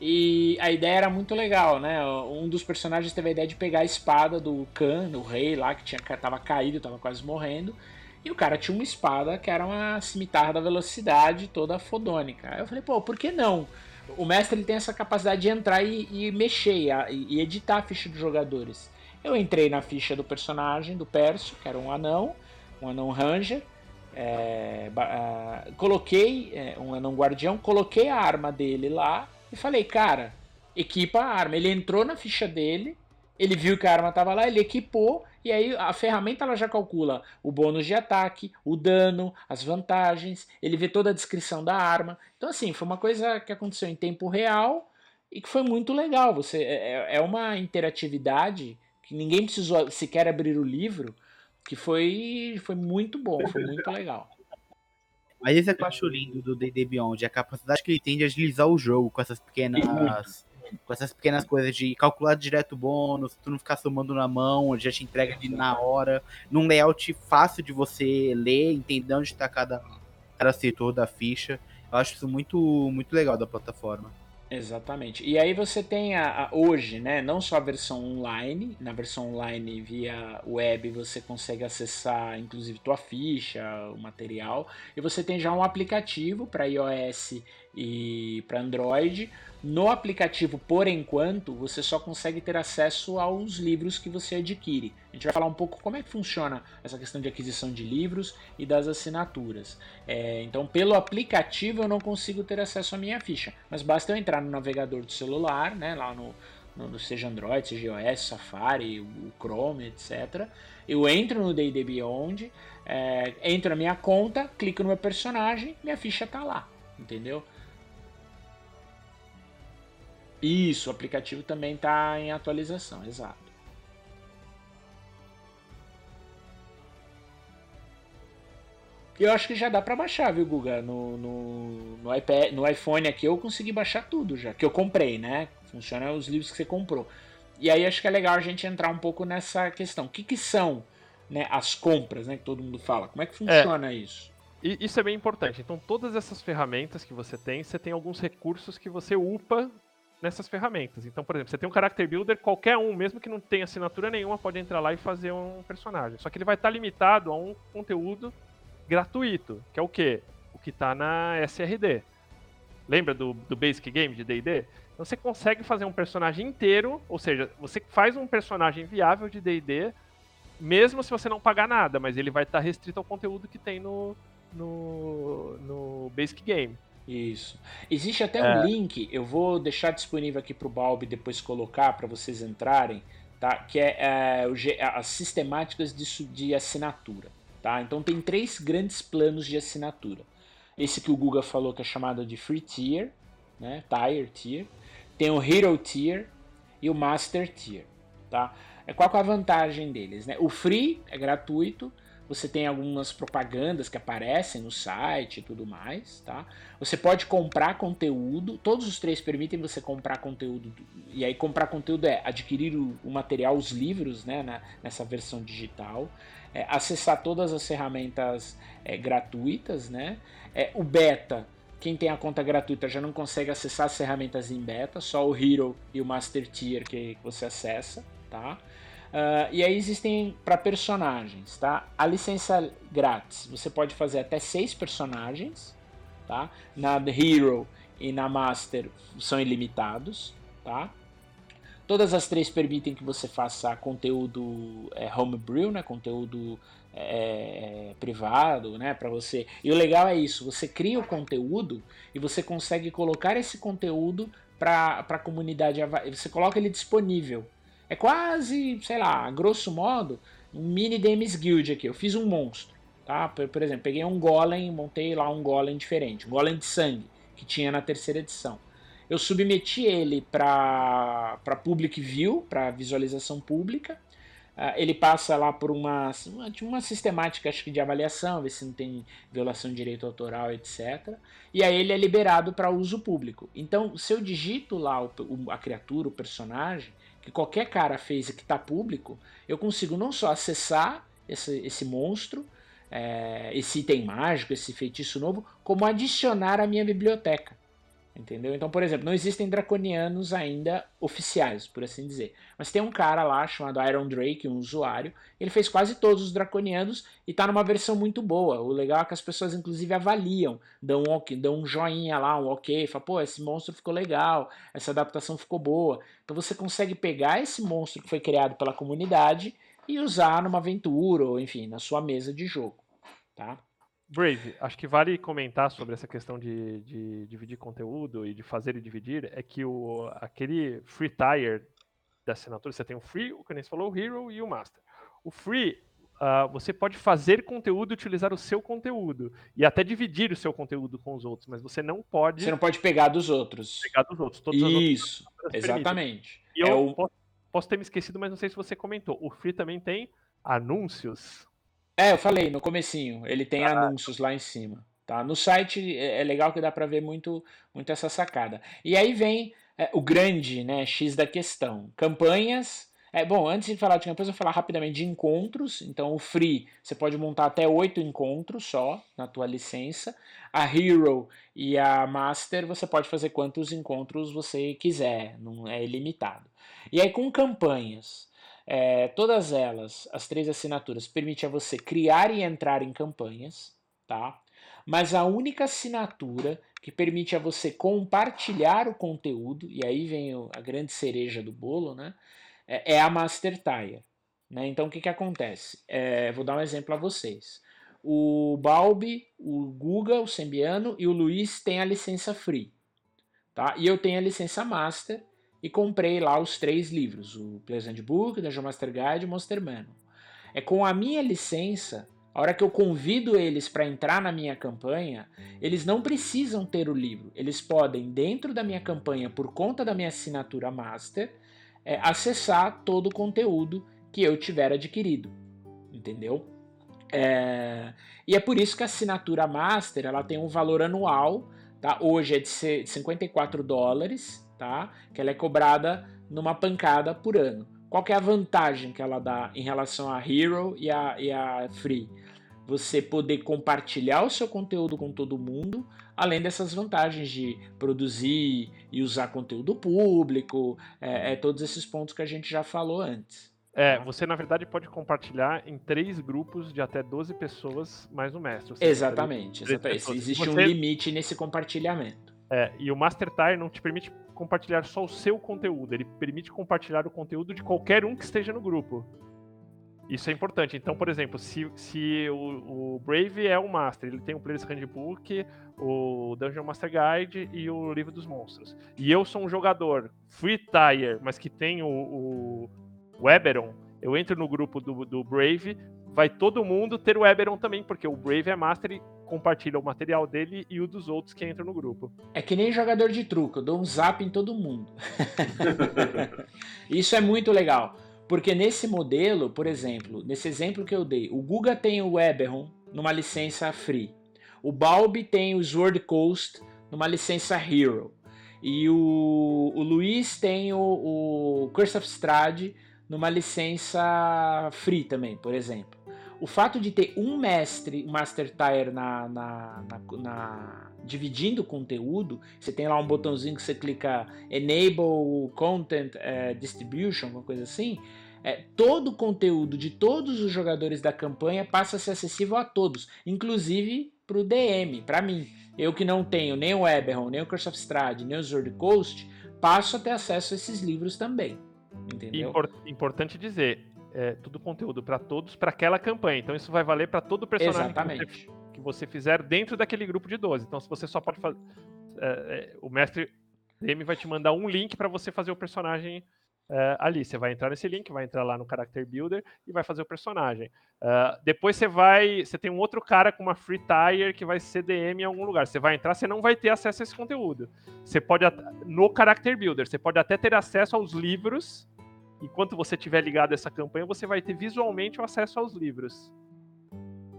E a ideia era muito legal, né? Um dos personagens teve a ideia de pegar a espada do Khan, do rei lá, que tinha, tava caído, tava quase morrendo. E o cara tinha uma espada que era uma cimitarra da velocidade toda fodônica. Aí eu falei, pô, por que não? O mestre ele tem essa capacidade de entrar e, e mexer e, e, editar a ficha dos jogadores. Eu entrei na ficha do personagem, do Pércio, que era um anão, um anão ranger. É, uh, coloquei é, um anão guardião, coloquei a arma dele lá e falei, cara, equipa a arma. Ele entrou na ficha dele, ele viu que a arma estava lá, ele equipou, e aí a ferramenta ela já calcula o bônus de ataque, o dano, as vantagens, ele vê toda a descrição da arma. Então, assim, foi uma coisa que aconteceu em tempo real e que foi muito legal. Você É, é, é uma interatividade que ninguém precisou sequer abrir o livro, que foi, foi muito bom, foi muito legal. Mas isso é que eu acho lindo do D&D Beyond, a capacidade que ele tem de agilizar o jogo com essas pequenas com essas pequenas coisas de calcular direto o bônus, tu não ficar somando na mão, ele já te entrega na hora, num layout fácil de você ler, entender onde está cada, cada setor da ficha. Eu acho isso muito, muito legal da plataforma. Exatamente. E aí você tem a, a, hoje, né, não só a versão online, na versão online via web você consegue acessar inclusive tua ficha, o material, e você tem já um aplicativo para iOS e para Android, no aplicativo, por enquanto, você só consegue ter acesso aos livros que você adquire. A gente vai falar um pouco como é que funciona essa questão de aquisição de livros e das assinaturas. É, então, pelo aplicativo eu não consigo ter acesso à minha ficha, mas basta eu entrar no navegador do celular, né, lá no, no seja Android, seja iOS, Safari, o Chrome, etc. Eu entro no D&D Beyond, é, entro na minha conta, clico no meu personagem, minha ficha está lá, entendeu? Isso, o aplicativo também está em atualização, exato. Eu acho que já dá para baixar, viu, Guga? No, no, no, iPad, no iPhone aqui eu consegui baixar tudo já, que eu comprei, né? Funciona os livros que você comprou. E aí acho que é legal a gente entrar um pouco nessa questão. O que, que são né, as compras, né? Que todo mundo fala. Como é que funciona é. isso? Isso é bem importante. Então, todas essas ferramentas que você tem, você tem alguns recursos que você upa nessas ferramentas. Então, por exemplo, você tem um Character Builder, qualquer um, mesmo que não tenha assinatura nenhuma, pode entrar lá e fazer um personagem. Só que ele vai estar limitado a um conteúdo gratuito, que é o quê? O que está na SRD. Lembra do, do Basic Game de D&D? Então você consegue fazer um personagem inteiro, ou seja, você faz um personagem viável de D&D, mesmo se você não pagar nada, mas ele vai estar restrito ao conteúdo que tem no, no, no Basic Game. Isso. Existe até é. um link, eu vou deixar disponível aqui para o Balbi depois colocar para vocês entrarem, tá? Que é, é, as sistemáticas de, de assinatura, tá? Então tem três grandes planos de assinatura. Esse que o Guga falou que é chamado de Free Tier, né? Tier Tier. Tem o Hero Tier e o Master Tier, tá? É, qual é a vantagem deles, né? O Free é gratuito, você tem algumas propagandas que aparecem no site e tudo mais, tá? Você pode comprar conteúdo, todos os três permitem você comprar conteúdo, e aí comprar conteúdo é adquirir o, o material, os livros, né, na, nessa versão digital, é, acessar todas as ferramentas é, gratuitas, né? É, o beta, quem tem a conta gratuita já não consegue acessar as ferramentas em beta, só o Hero e o Master Tier que você acessa, tá? Uh, e aí existem para personagens, tá? A licença grátis, você pode fazer até seis personagens, tá? Na Hero e na Master são ilimitados, tá? Todas as três permitem que você faça conteúdo é, homebrew, né? Conteúdo é, privado, né? Para você. E o legal é isso: você cria o conteúdo e você consegue colocar esse conteúdo para a comunidade. Você coloca ele disponível é quase, sei lá, grosso modo, um mini Demis Guild aqui. Eu fiz um monstro, tá? Por, por exemplo, peguei um golem, montei lá um golem diferente, um golem de sangue, que tinha na terceira edição. Eu submeti ele para public view, para visualização pública. Uh, ele passa lá por uma, uma, uma sistemática acho que de avaliação, ver se não tem violação de direito autoral, etc. E aí ele é liberado para uso público. Então, se eu digito lá o, o, a criatura, o personagem, que qualquer cara fez e que está público, eu consigo não só acessar esse, esse monstro, é, esse item mágico, esse feitiço novo, como adicionar à minha biblioteca. Entendeu? Então, por exemplo, não existem draconianos ainda oficiais, por assim dizer. Mas tem um cara lá chamado Iron Drake, um usuário. Ele fez quase todos os draconianos e está numa versão muito boa. O legal é que as pessoas, inclusive, avaliam, dão um, dão um joinha lá, um ok, fala, pô, esse monstro ficou legal, essa adaptação ficou boa. Então você consegue pegar esse monstro que foi criado pela comunidade e usar numa aventura, ou enfim, na sua mesa de jogo. Tá? Brave, acho que vale comentar sobre essa questão de, de, dividir conteúdo e de fazer e dividir, é que o, aquele free tier da assinatura, você tem o free, o que nem falou, o hero e o master. O free, uh, você pode fazer conteúdo e utilizar o seu conteúdo, e até dividir o seu conteúdo com os outros, mas você não pode... Você não pode pegar dos outros. Pegar dos outros. Isso, exatamente. É eu o... posso, posso ter me esquecido, mas não sei se você comentou, o free também tem anúncios é, eu falei no comecinho, ele tem ah, anúncios lá em cima. Tá? No site é, é legal que dá para ver muito, muito essa sacada. E aí vem é, o grande né, X da questão. Campanhas. É, bom, antes de falar de campanhas, eu vou falar rapidamente de encontros. Então, o Free, você pode montar até oito encontros só na tua licença. A Hero e a Master, você pode fazer quantos encontros você quiser, não é ilimitado. E aí, com campanhas, é, todas elas, as três assinaturas, permitem a você criar e entrar em campanhas, tá? Mas a única assinatura que permite a você compartilhar o conteúdo, e aí vem a grande cereja do bolo, né? É, é a Master Tire. Né? Então o que, que acontece? É, vou dar um exemplo a vocês. O Balbi, o Guga, o Sembiano e o Luiz têm a licença free. Tá? E eu tenho a licença Master e comprei lá os três livros, o Player's Handbook, Dungeon Master Guide e Monster Manual. É com a minha licença a hora que eu convido eles para entrar na minha campanha, eles não precisam ter o livro. Eles podem, dentro da minha campanha, por conta da minha assinatura master, é, acessar todo o conteúdo que eu tiver adquirido. Entendeu? É, e é por isso que a assinatura master ela tem um valor anual. Tá? Hoje é de 54 dólares, tá? que ela é cobrada numa pancada por ano. Qual é a vantagem que ela dá em relação a Hero e a, e Free? Você poder compartilhar o seu conteúdo com todo mundo, além dessas vantagens de produzir e usar conteúdo público, é, é todos esses pontos que a gente já falou antes. É, você na verdade pode compartilhar em três grupos de até 12 pessoas mais o mestre. Exatamente, exatamente. Existe você... um limite nesse compartilhamento. É, e o Master Tire não te permite compartilhar só o seu conteúdo, ele permite compartilhar o conteúdo de qualquer um que esteja no grupo. Isso é importante. Então, por exemplo, se, se o, o, Brave é o Master, ele tem o Player's Handbook, o Dungeon Master Guide e o Livro dos Monstros. E eu sou um jogador Free Tire, mas que tem o, o, o Eberon, eu entro no grupo do, do Brave, vai todo mundo ter o Eberon também, porque o Brave é Master e compartilha o material dele e o dos outros que entram no grupo. É que nem jogador de truco, eu dou um zap em todo mundo. Isso é muito legal. Porque nesse modelo, por exemplo, nesse exemplo que eu dei, o Guga tem o Eberron numa licença free. O Balbi tem o Sword Coast numa licença Hero. E o, o Luiz tem o, o Curse of Strahd numa licença free também, por exemplo o fato de ter um mestre, master tire na, na, na, na, dividindo o conteúdo, você tem lá um botãozinho que você clica Enable Content é, Distribution, uma coisa assim, é, todo o conteúdo de todos os jogadores da campanha passa a ser acessível a todos, inclusive para o DM, para mim. Eu que não tenho nem o Eberron, nem o Curse of Strahd, nem o Sword Coast, passo a ter acesso a esses livros também. Entendeu? Import, importante dizer, é, tudo conteúdo para todos para aquela campanha. Então isso vai valer para todo personagem que você, que você, fizer dentro daquele grupo de 12. Então se você só pode fazer. É, é, o mestre DM vai te mandar um link para você fazer o personagem é, ali. Você vai entrar nesse link, vai entrar lá no Character Builder e vai fazer o personagem. Uh, depois você vai. Você tem um outro cara com uma free tire que vai ser DM em algum lugar. Você vai entrar, você não vai ter acesso a esse conteúdo. Você pode. No Character Builder, você pode até ter acesso aos livros enquanto você estiver ligado a essa campanha, você vai ter visualmente o acesso aos livros.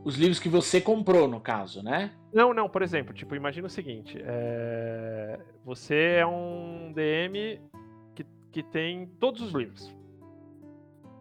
Os livros que você comprou, no caso, né? Não, não, por exemplo, tipo, imagina o seguinte: é... você é um DM que, tem todos os livros.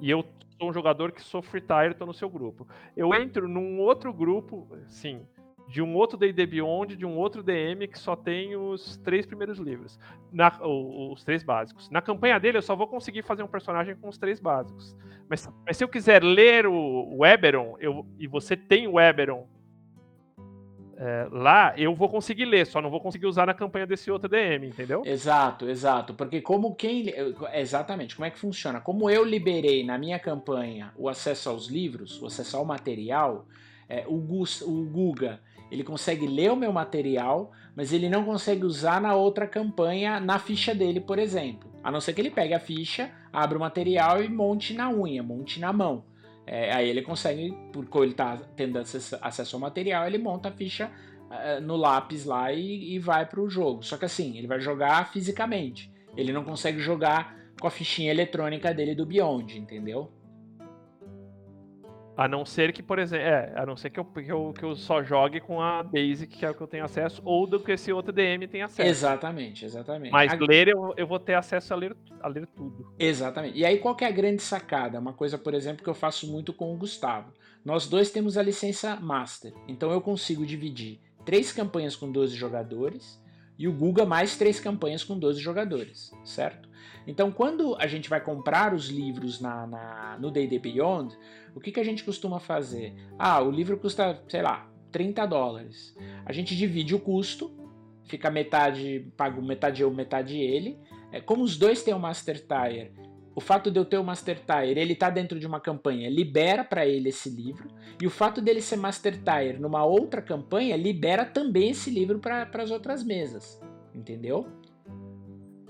E eu sou um jogador que sou free tire, tô no seu grupo. Eu entro num outro grupo, sim, de um outro D&D Beyond, de um outro DM que só tem os três primeiros livros, na, os, três básicos. Na campanha dele eu só vou conseguir fazer um personagem com os três básicos. Mas, mas se eu quiser ler o, o Eberron, eu, e você tem o Eberron é, lá, eu vou conseguir ler, só não vou conseguir usar na campanha desse outro DM, entendeu? Exato, exato. Porque como quem. Exatamente, como é que funciona? Como eu liberei na minha campanha o acesso aos livros, o acesso ao material, é, o, Gus, o Guga ele consegue ler o meu material, mas ele não consegue usar na outra campanha, na ficha dele, por exemplo. A não ser que ele pegue a ficha, abra o material e monte na unha, monte na mão. É, aí ele consegue, porque ele está tendo acesso ao material, ele monta a ficha uh, no lápis lá e, e vai para o jogo. Só que assim, ele vai jogar fisicamente. Ele não consegue jogar com a fichinha eletrônica dele do Beyond, entendeu? A não ser que, por exemplo, é, a não ser que eu, que, eu, que eu só jogue com a Basic, que é o que eu tenho acesso, ou do que esse outro DM tem acesso. Exatamente, exatamente. Mas A- ler, eu, eu vou ter acesso a ler, a ler tudo. Exatamente. E aí, qual que é a grande sacada? Uma coisa, por exemplo, que eu faço muito com o Gustavo. Nós dois temos a licença Master. Então eu consigo dividir três campanhas com 12 jogadores e o Guga mais três campanhas com 12 jogadores, certo? Então, quando a gente vai comprar os livros na, na- no D&D Beyond, o que, que a gente costuma fazer? Ah, o livro custa, sei lá, 30 dólares. A gente divide o custo, fica metade, pago metade eu, metade ele. É, como os dois têm o Master Tire, o fato de eu ter o Master Tire, ele tá dentro de uma campanha, libera para ele esse livro, e o fato dele ser Master Tire numa outra campanha, libera também esse livro para as outras mesas. Entendeu?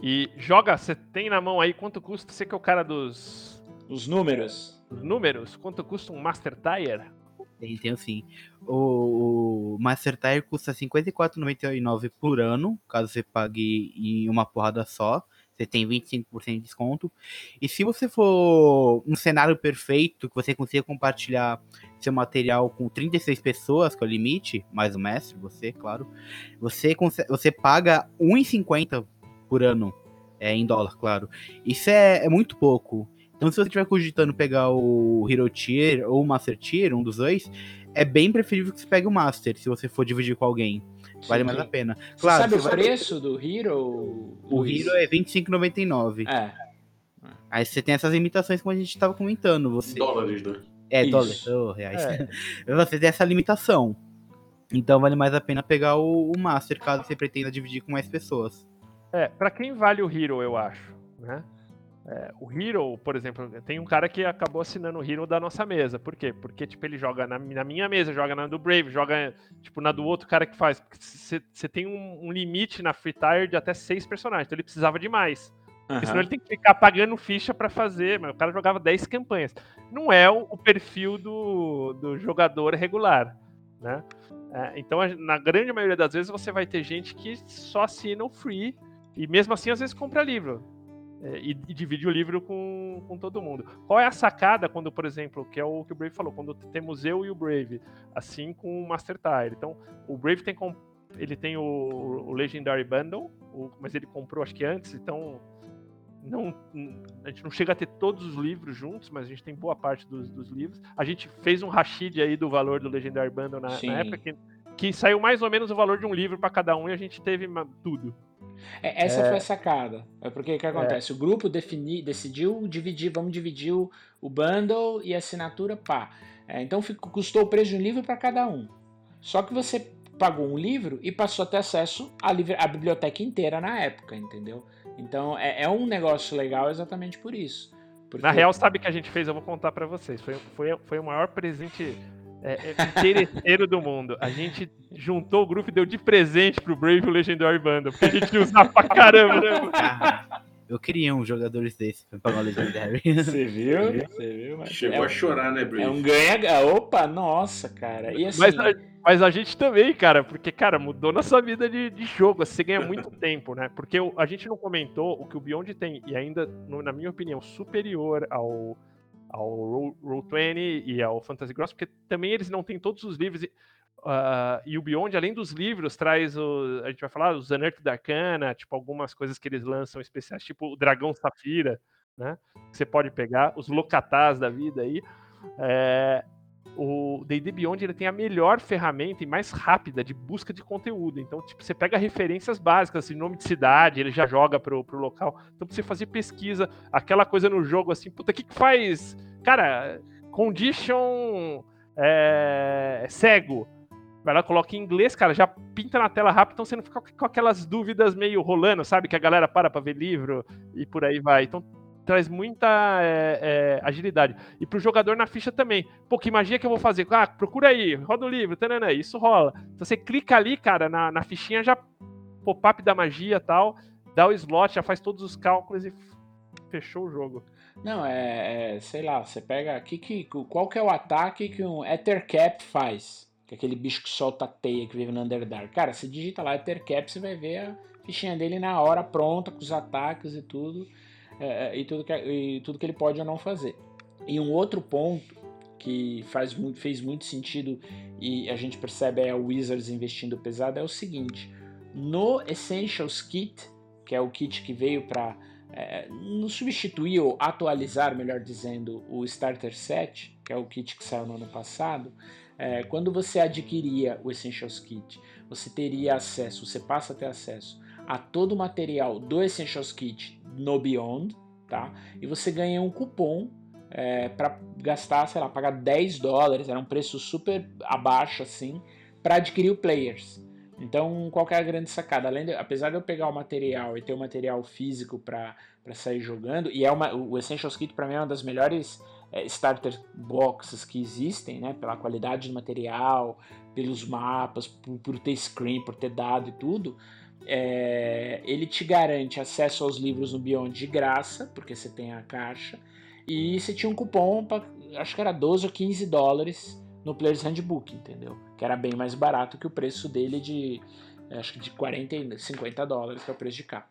E joga, você tem na mão aí quanto custa, você que é o cara dos, Os números. dos números, quanto custa um Master Tire? Tem, tem sim. O, o Master Tire custa R$ 54,99 por ano, caso você pague em uma porrada só. Você tem 25% de desconto. E se você for um cenário perfeito, que você consiga compartilhar seu material com 36 pessoas, que é o limite, mais o mestre, você, claro, você, você paga R$ 1,50 por ano, é, em dólar, claro. Isso é, é muito pouco. Então, se você estiver cogitando pegar o Hero Tier ou o Master Tier, um dos dois, é bem preferível que você pegue o Master, se você for dividir com alguém. Vale mais a pena. Você Claro, sabe o você vai- preço do Hero? O Luiz? Hero é R$25,99. É. Aí você tem essas limitações como a gente estava comentando. Você... Dólares, né? É, Isso. dólares, oh, reais. É. Você tem essa limitação. Então vale mais a pena pegar o, o Master, caso você pretenda dividir com mais pessoas. É, pra quem vale o Hero, eu acho, né? É, o Hero, por exemplo, tem um cara que acabou assinando o Hero da nossa mesa. Por quê? Porque, tipo, ele joga na, na minha mesa, joga na do Brave, joga, tipo, na do outro cara que faz. Você tem um, um limite na Free Tire de até seis personagens, então ele precisava de mais. Porque senão ele tem que ficar pagando ficha pra fazer, mas o cara jogava 10 campanhas. Não é o, o perfil do, do jogador regular, né? É, então, na grande maioria das vezes, você vai ter gente que só assina o free e mesmo assim, às vezes, compra livro. É, e, e divide o livro com, com todo mundo. Qual é a sacada quando, por exemplo, que é o que o Brave falou, quando temos eu e o Brave, assim com o Master Tire. Então, o Brave tem, ele tem o, o Legendary Bundle, o- mas ele comprou acho que antes, então não, a gente não chega a ter todos os livros juntos, mas a gente tem boa parte dos, dos livros. A gente fez um rashid aí do valor do Legendary Bundle na, na época, que, que saiu mais ou menos o valor de um livro para cada um e a gente teve tudo. É, essa É. foi a sacada. É porque o que acontece? O grupo defini, decidiu dividir, vamos dividir o, o bundle e a assinatura, pá. É, então ficou, custou o preço de um livro para cada um. Só que você pagou um livro e passou a ter acesso à, livre- à biblioteca inteira na época, entendeu? Então é, é um negócio legal exatamente por isso. Porque- Na real, sabe o que a gente fez? Eu vou contar pra vocês. Foi, foi, foi o maior presente é, é, interesseiro do mundo. A gente juntou o grupo e deu de presente pro Brave o Legendary Bundle, porque a gente ia usar pra caramba, né? Ah, eu queria uns jogadores desses pra pagar o Legendary. Você viu? Você viu? Mas Chegou é, a chorar, né, Brave? é um ganha. Opa, nossa, cara. E assim, Mas, a, mas a gente também, cara, porque, cara, mudou nossa vida de, de jogo. Você ganha muito tempo, né? Porque o- a gente não comentou o que o Beyond tem, e ainda, no- na minha opinião, superior ao, ao Roll- Roll20 e ao Fantasy Gross, porque também eles não têm todos os livros. E, ah, e o Beyond, além dos livros, traz o. A gente vai falar os Unearthed Arcana, tipo, algumas coisas que eles lançam especiais, tipo o Dragão Safira, né? Que você pode pegar, os Locatás da vida aí. É, o D&D Beyond ele tem a melhor ferramenta e mais rápida de busca de conteúdo. Então, tipo, você pega referências básicas, assim, nome de cidade, ele já joga pro, pro local. Então, pra você fazer pesquisa, aquela coisa no jogo, assim, puta, o que que faz? Cara, condition é, cego. Vai lá, coloca em inglês, cara, já pinta na tela rápido, então você não fica com aquelas dúvidas meio rolando, sabe? Que a galera para pra ver livro e por aí vai. Então, traz muita é, é, agilidade. E pro jogador na ficha também. Pô, que magia que eu vou fazer? Ah, procura aí, roda o livro, tanana, isso rola. Então você clica ali, cara, na, na fichinha já pop-up da magia tal, dá o slot, já faz todos os cálculos e fechou o jogo. Não, é, é, sei lá, você pega que, que, qual que é o ataque que um Ethercap faz? Que é aquele bicho que solta a teia que vive no Underdark. Cara, você digita lá Ethercap, você vai ver a fichinha dele na hora pronta, com os ataques e tudo, e, tudo que, e tudo que ele pode ou não fazer. E um outro ponto que faz fez muito sentido e a gente percebe a Wizards investindo pesado é o seguinte: no Essentials Kit, que é o kit que veio para é, não substituir ou atualizar, melhor dizendo, o Starter Set, que é o kit que saiu no ano passado, é, quando você adquiria o Essentials Kit, você teria acesso, você passa a ter acesso a todo o material do Essentials Kit no Beyond, tá? E você ganha um cupom é, para gastar, sei lá, pagar 10 dólares, era um preço super abaixo assim, para adquirir o Players. Então, qual é a grande sacada? Além de, apesar de eu pegar o material e ter o material físico para sair jogando, e é uma, o Essentials Kit para mim é uma das melhores é, starter boxes que existem, né? Pela qualidade do material, pelos mapas, por, por ter screen, por ter dado e tudo. É, ele te garante acesso aos livros no Beyond de graça, porque você tem a caixa, e você tinha um cupom, pra, acho que era 12 ou 15 dólares no Player's Handbook, entendeu? Que era bem mais barato que o preço dele de, acho que de 40, 50 dólares, que é o preço de capa.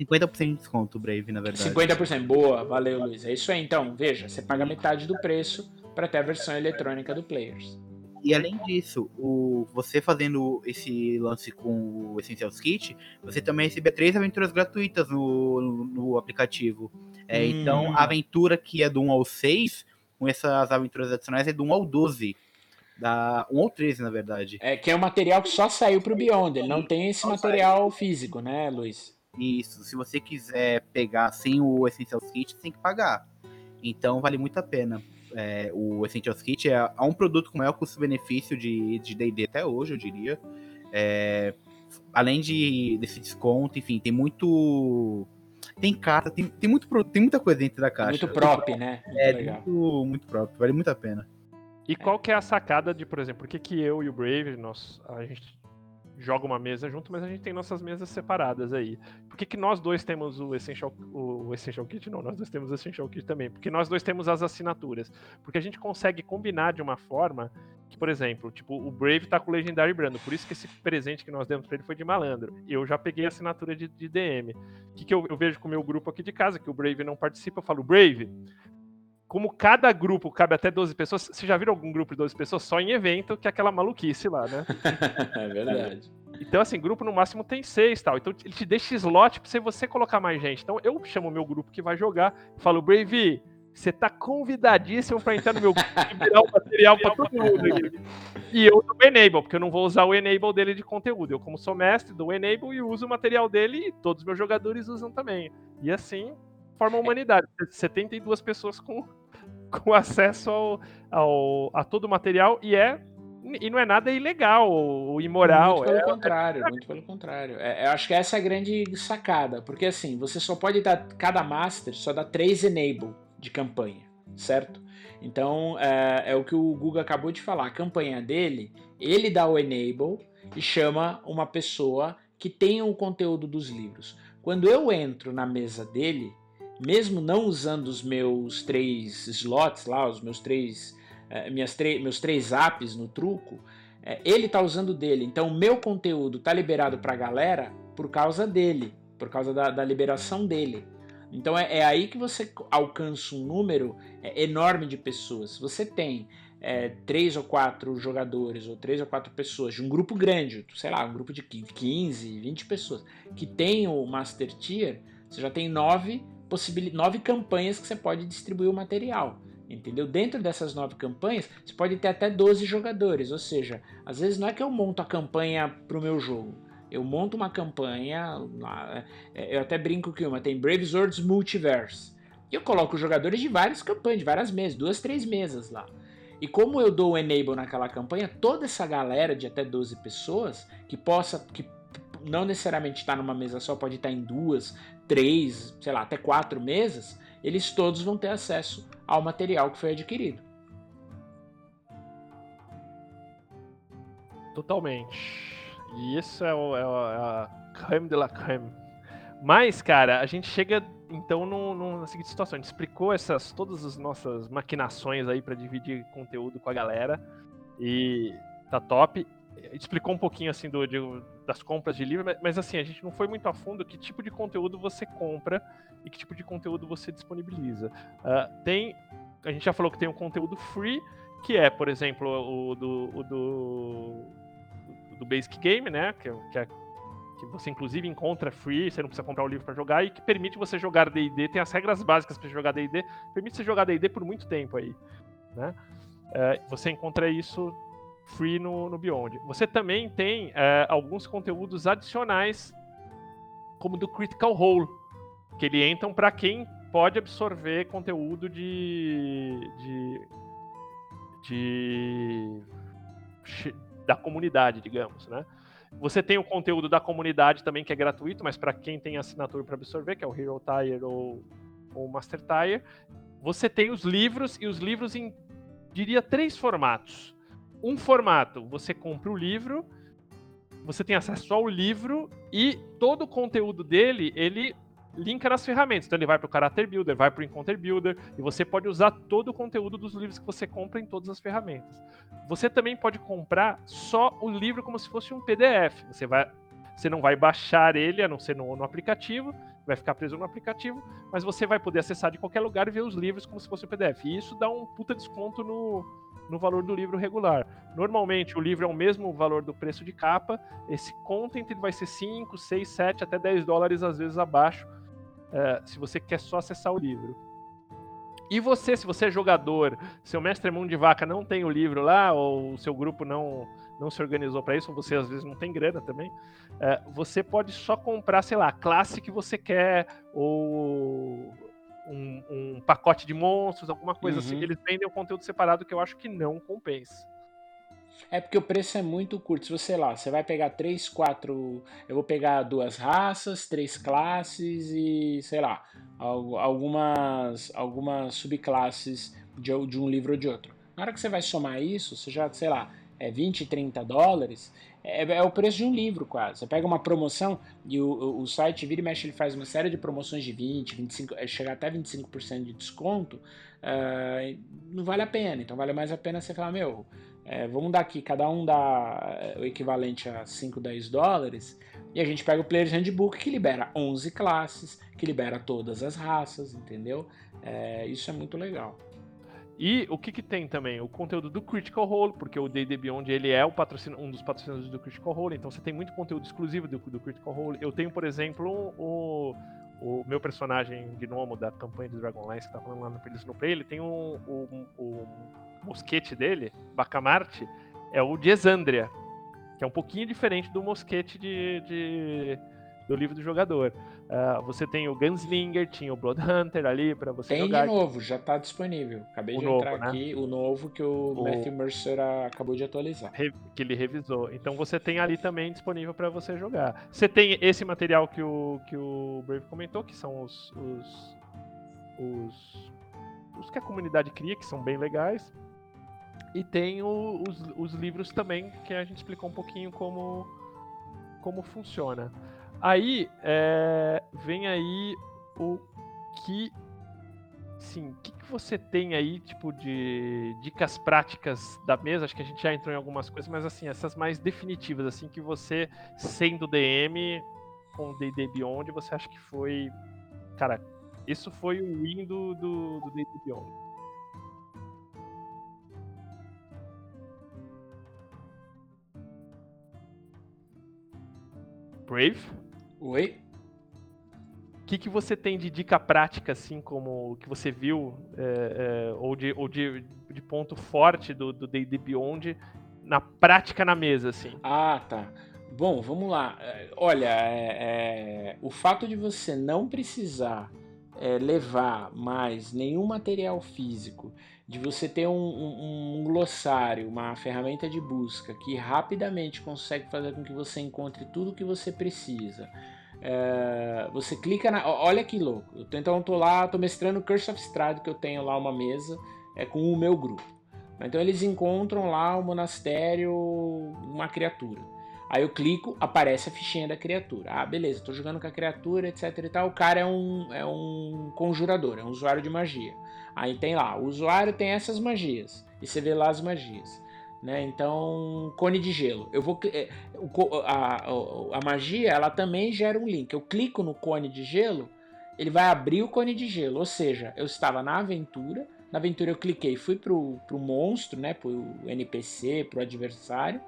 50% de desconto, Brave, na verdade. 50%, boa, valeu, Luiz. É isso aí, então, veja, você paga metade do preço para ter a versão eletrônica do Players. E além disso, o, você fazendo esse lance com o Essentials Kit, você também recebe três aventuras gratuitas no, no, no aplicativo. É, hum. Então, a aventura que é do 1 ao 6, com essas aventuras adicionais, é do 1 ao 12. Da 1 ou 13, na verdade. É, que é um material que só saiu pro Beyond, ele não tem esse material físico, né, Luiz? Isso, se você quiser pegar sem o Essentials Kit, tem que pagar. Então vale muito a pena. É, o Essentials Kit é, é, um produto com maior custo-benefício de D&D até hoje, eu diria. É, além de, desse desconto, enfim, tem muito... Tem carta, tem, tem, muito, tem muita coisa dentro da caixa. Muito próprio, né? Muito é, legal. muito, muito próprio, vale muito a pena. E qual que é a sacada de, por exemplo, por que, que eu e o Brave, nós, a gente joga uma mesa junto, mas a gente tem nossas mesas separadas aí. Por que, que nós dois temos o Essential, o Essential Kit? Não, nós dois temos o Essential Kit também. Porque nós dois temos as assinaturas. Porque a gente consegue combinar de uma forma que, por exemplo, tipo, o Brave tá com o Legendary Brando. Por isso que esse presente que nós demos pra ele foi de malandro. Eu já peguei a assinatura de, de DM. O que, que eu, eu vejo com o meu grupo aqui de casa, que o Brave não participa, eu falo, Brave, como cada grupo cabe até 12 pessoas, você já viram algum grupo de 12 pessoas só em evento, que é aquela maluquice lá, né? é verdade. Então, assim, grupo no máximo tem seis tal. Então ele te deixa slot pra você colocar mais gente. Então eu chamo o meu grupo que vai jogar, falo, Brave, você tá convidadíssimo para entrar no meu grupo e virar o material para todo mundo aqui. E eu dou Enable, porque eu não vou usar o Enable dele de conteúdo. Eu, como sou mestre, dou Enable e uso o material dele e todos os meus jogadores usam também. E assim, forma a humanidade. 72 pessoas com com acesso ao, ao, a todo o material e é e não é nada ilegal ou imoral. Muito pelo é, contrário, é... muito pelo contrário. É, eu acho que essa é a grande sacada, porque assim, você só pode dar, cada master só dá três enable de campanha, certo? Então, é, é o que o Google acabou de falar, a campanha dele, ele dá o enable e chama uma pessoa que tenha o conteúdo dos livros. Quando eu entro na mesa dele, mesmo não usando os meus três slots lá, os meus três, eh, minhas meus três apps no truco, eh, ele está usando dele. Então o meu conteúdo está liberado para a galera por causa dele, por causa da, da liberação dele. Então é, é, aí que você alcança um número é, enorme de pessoas. Você tem é, três ou quatro jogadores ou três ou quatro pessoas de um grupo grande, sei lá, um grupo de 15, 20 pessoas, que tem o Master Tier, você já tem nove nove campanhas que você pode distribuir o material. Entendeu? Dentro dessas nove campanhas, você pode ter até 12 jogadores. Ou seja, às vezes não é que eu monto a campanha para o meu jogo. Eu monto uma campanha. É, eu até brinco que uma tem Brave Swords Multiverse. E eu coloco jogadores de várias campanhas, de várias mesas, duas, três mesas lá. E como eu dou o enable naquela campanha, toda essa galera de até 12 pessoas que possa, que não necessariamente está numa mesa só, pode estar em duas, três, sei lá, até quatro mesas, eles todos vão ter acesso ao material que foi adquirido. Totalmente. E isso é, o, é a creme de la creme. Mas, cara, a gente chega então no, na seguinte situação. A gente explicou essas todas as nossas maquinações aí para dividir conteúdo com a galera. E tá top. Explicou um pouquinho assim do, de, das compras de livro, mas assim, a gente não foi muito a fundo que tipo de conteúdo você compra e que tipo de conteúdo você disponibiliza. Uh, tem a gente já falou que tem um conteúdo free, que é, por exemplo, o do, o do, do Basic Game, né? Que, que, é, que você inclusive encontra free, você não precisa comprar o livro para jogar, e que permite você jogar D&D, tem as regras básicas para jogar D&D, permite você jogar D&D por muito tempo aí, né? É, você encontra isso free no, no Beyond. Você também tem é, alguns conteúdos adicionais, como do Critical Role, que ele entram para quem pode absorver conteúdo de, de, de da comunidade, digamos, né? Você tem o conteúdo da comunidade também que é gratuito, mas para quem tem assinatura para absorver, que é o Hero Tire ou o Master Tire, você tem os livros e os livros em diria três formatos. Um formato, você compra o livro, você tem acesso ao livro e todo o conteúdo dele, ele linka nas ferramentas. Então ele vai para o Character Builder, vai para o Encounter Builder, e você pode usar todo o conteúdo dos livros que você compra em todas as ferramentas. Você também pode comprar só o livro como se fosse um PDF. Você, vai, você não vai baixar ele, a não ser no, no aplicativo, vai ficar preso no aplicativo, mas você vai poder acessar de qualquer lugar e ver os livros como se fosse um PDF. E isso dá um puta desconto no, no valor do livro regular. Normalmente o livro é o mesmo valor do preço de capa, esse content vai ser 5, 6, 7, até 10 dólares às vezes abaixo uh, se você quer só acessar o livro. E você, se você é jogador, seu mestre é mão de vaca não tem o livro lá, ou o seu grupo não, não se organizou para isso, ou você às vezes não tem grana também, uh, você pode só comprar, sei lá, a classe que você quer, ou um, um pacote de monstros, alguma coisa assim. uhum. assim. Eles vendem o conteúdo separado que eu acho que não compensa. É porque o preço é muito curto. Se você lá, você vai pegar três, quatro. Eu vou pegar duas raças, três classes e, sei lá, algumas, algumas subclasses de, de um livro ou de outro. Na hora que você vai somar isso, você já, sei lá, é 20, 30 dólares, é, é, o preço de um livro quase. Você pega uma promoção e o, o, o, site vira e mexe, ele faz uma série de promoções de 20, 25, é, chega até 25% de desconto, uh, não vale a pena. Então vale mais a pena você falar, meu, é, vamos dar aqui, cada um dá é, o equivalente a 5, 10 dólares, e a gente pega o Player's Handbook que libera 11 classes, que libera todas as raças, entendeu? É, isso é muito legal. E o que, que tem também? O conteúdo do Critical Role, porque o D&D Beyond ele é o um dos patrocinadores do Critical Role, então você tem muito conteúdo exclusivo do, do Critical Role. Eu tenho, por exemplo, o, o meu personagem gnomo da campanha de Dragonlance que tá falando lá no Play, ele tem um, um, um mosquete dele, Bacamarte, é o de Exandria, que é um pouquinho diferente do mosquete de, de do livro do jogador. Uh, você tem o Gunslinger, tinha o Blood Hunter ali para você tem jogar. Tem de novo, já tá disponível. Acabei o de novo, entrar né? aqui, o novo que o, o, Matthew Mercer acabou de atualizar. Que ele revisou. Então você tem ali também disponível para você jogar. Você tem esse material que o, que o Brave comentou, que são os, os, os, os que a comunidade cria, que são bem legais. E tem o, os, os livros também, que a gente explicou um pouquinho como, como funciona. Aí é, vem aí o que. Sim, o que, que você tem aí, tipo, de dicas práticas da mesa? Acho que a gente já entrou em algumas coisas, mas assim, essas mais definitivas, assim, que você, sendo DM com D&D Beyond, você acha que foi... Cara, isso foi o win do D&D Beyond. Brave. Oi. O que, que você tem de dica prática, assim, como que você viu, é, é, ou, de, ou de, de ponto forte do D&D Beyond na prática na mesa, assim? Ah, tá. Bom, vamos lá. É, olha, é, é, o fato de você não precisar é, levar mais nenhum material físico de você ter um, um, um, glossário, uma ferramenta de busca que rapidamente consegue fazer com que você encontre tudo o que você precisa. É, você clica na. Olha que louco. Eu tô, então eu tô lá, tô mestrando Curse of Strahd, que eu tenho lá uma mesa é, com o meu grupo. Então eles encontram lá o monastério, uma criatura. Aí eu clico, aparece a fichinha da criatura. Ah, beleza, tô jogando com a criatura, etc e tal. O cara é um, é um conjurador, é um usuário de magia. Aí tem lá, o usuário tem essas magias. E você vê lá as magias. Né? Então, cone de gelo. Eu vou é, a, a, a magia, ela também gera um link. Eu clico no cone de gelo, ele vai abrir o cone de gelo. Ou seja, eu estava na aventura, na aventura eu cliquei, fui pro, pro monstro, né? Pro NPC, pro adversário.